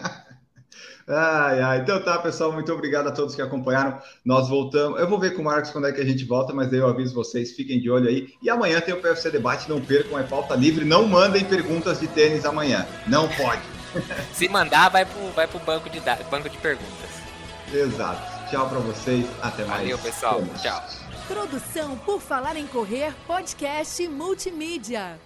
Ai, ai. Então tá, pessoal, muito obrigado a todos que acompanharam. Nós voltamos. Eu vou ver com o Marcos quando é que a gente volta, mas daí eu aviso vocês, fiquem de olho aí. E amanhã tem o PFC Debate, não percam, é pauta livre. Não mandem perguntas de tênis amanhã. Não pode. Se mandar, vai pro, vai pro banco, de, banco de perguntas. Exato. Tchau para vocês. Até mais. Valeu, pessoal. Tchau. Produção por Falar em Correr, podcast multimídia.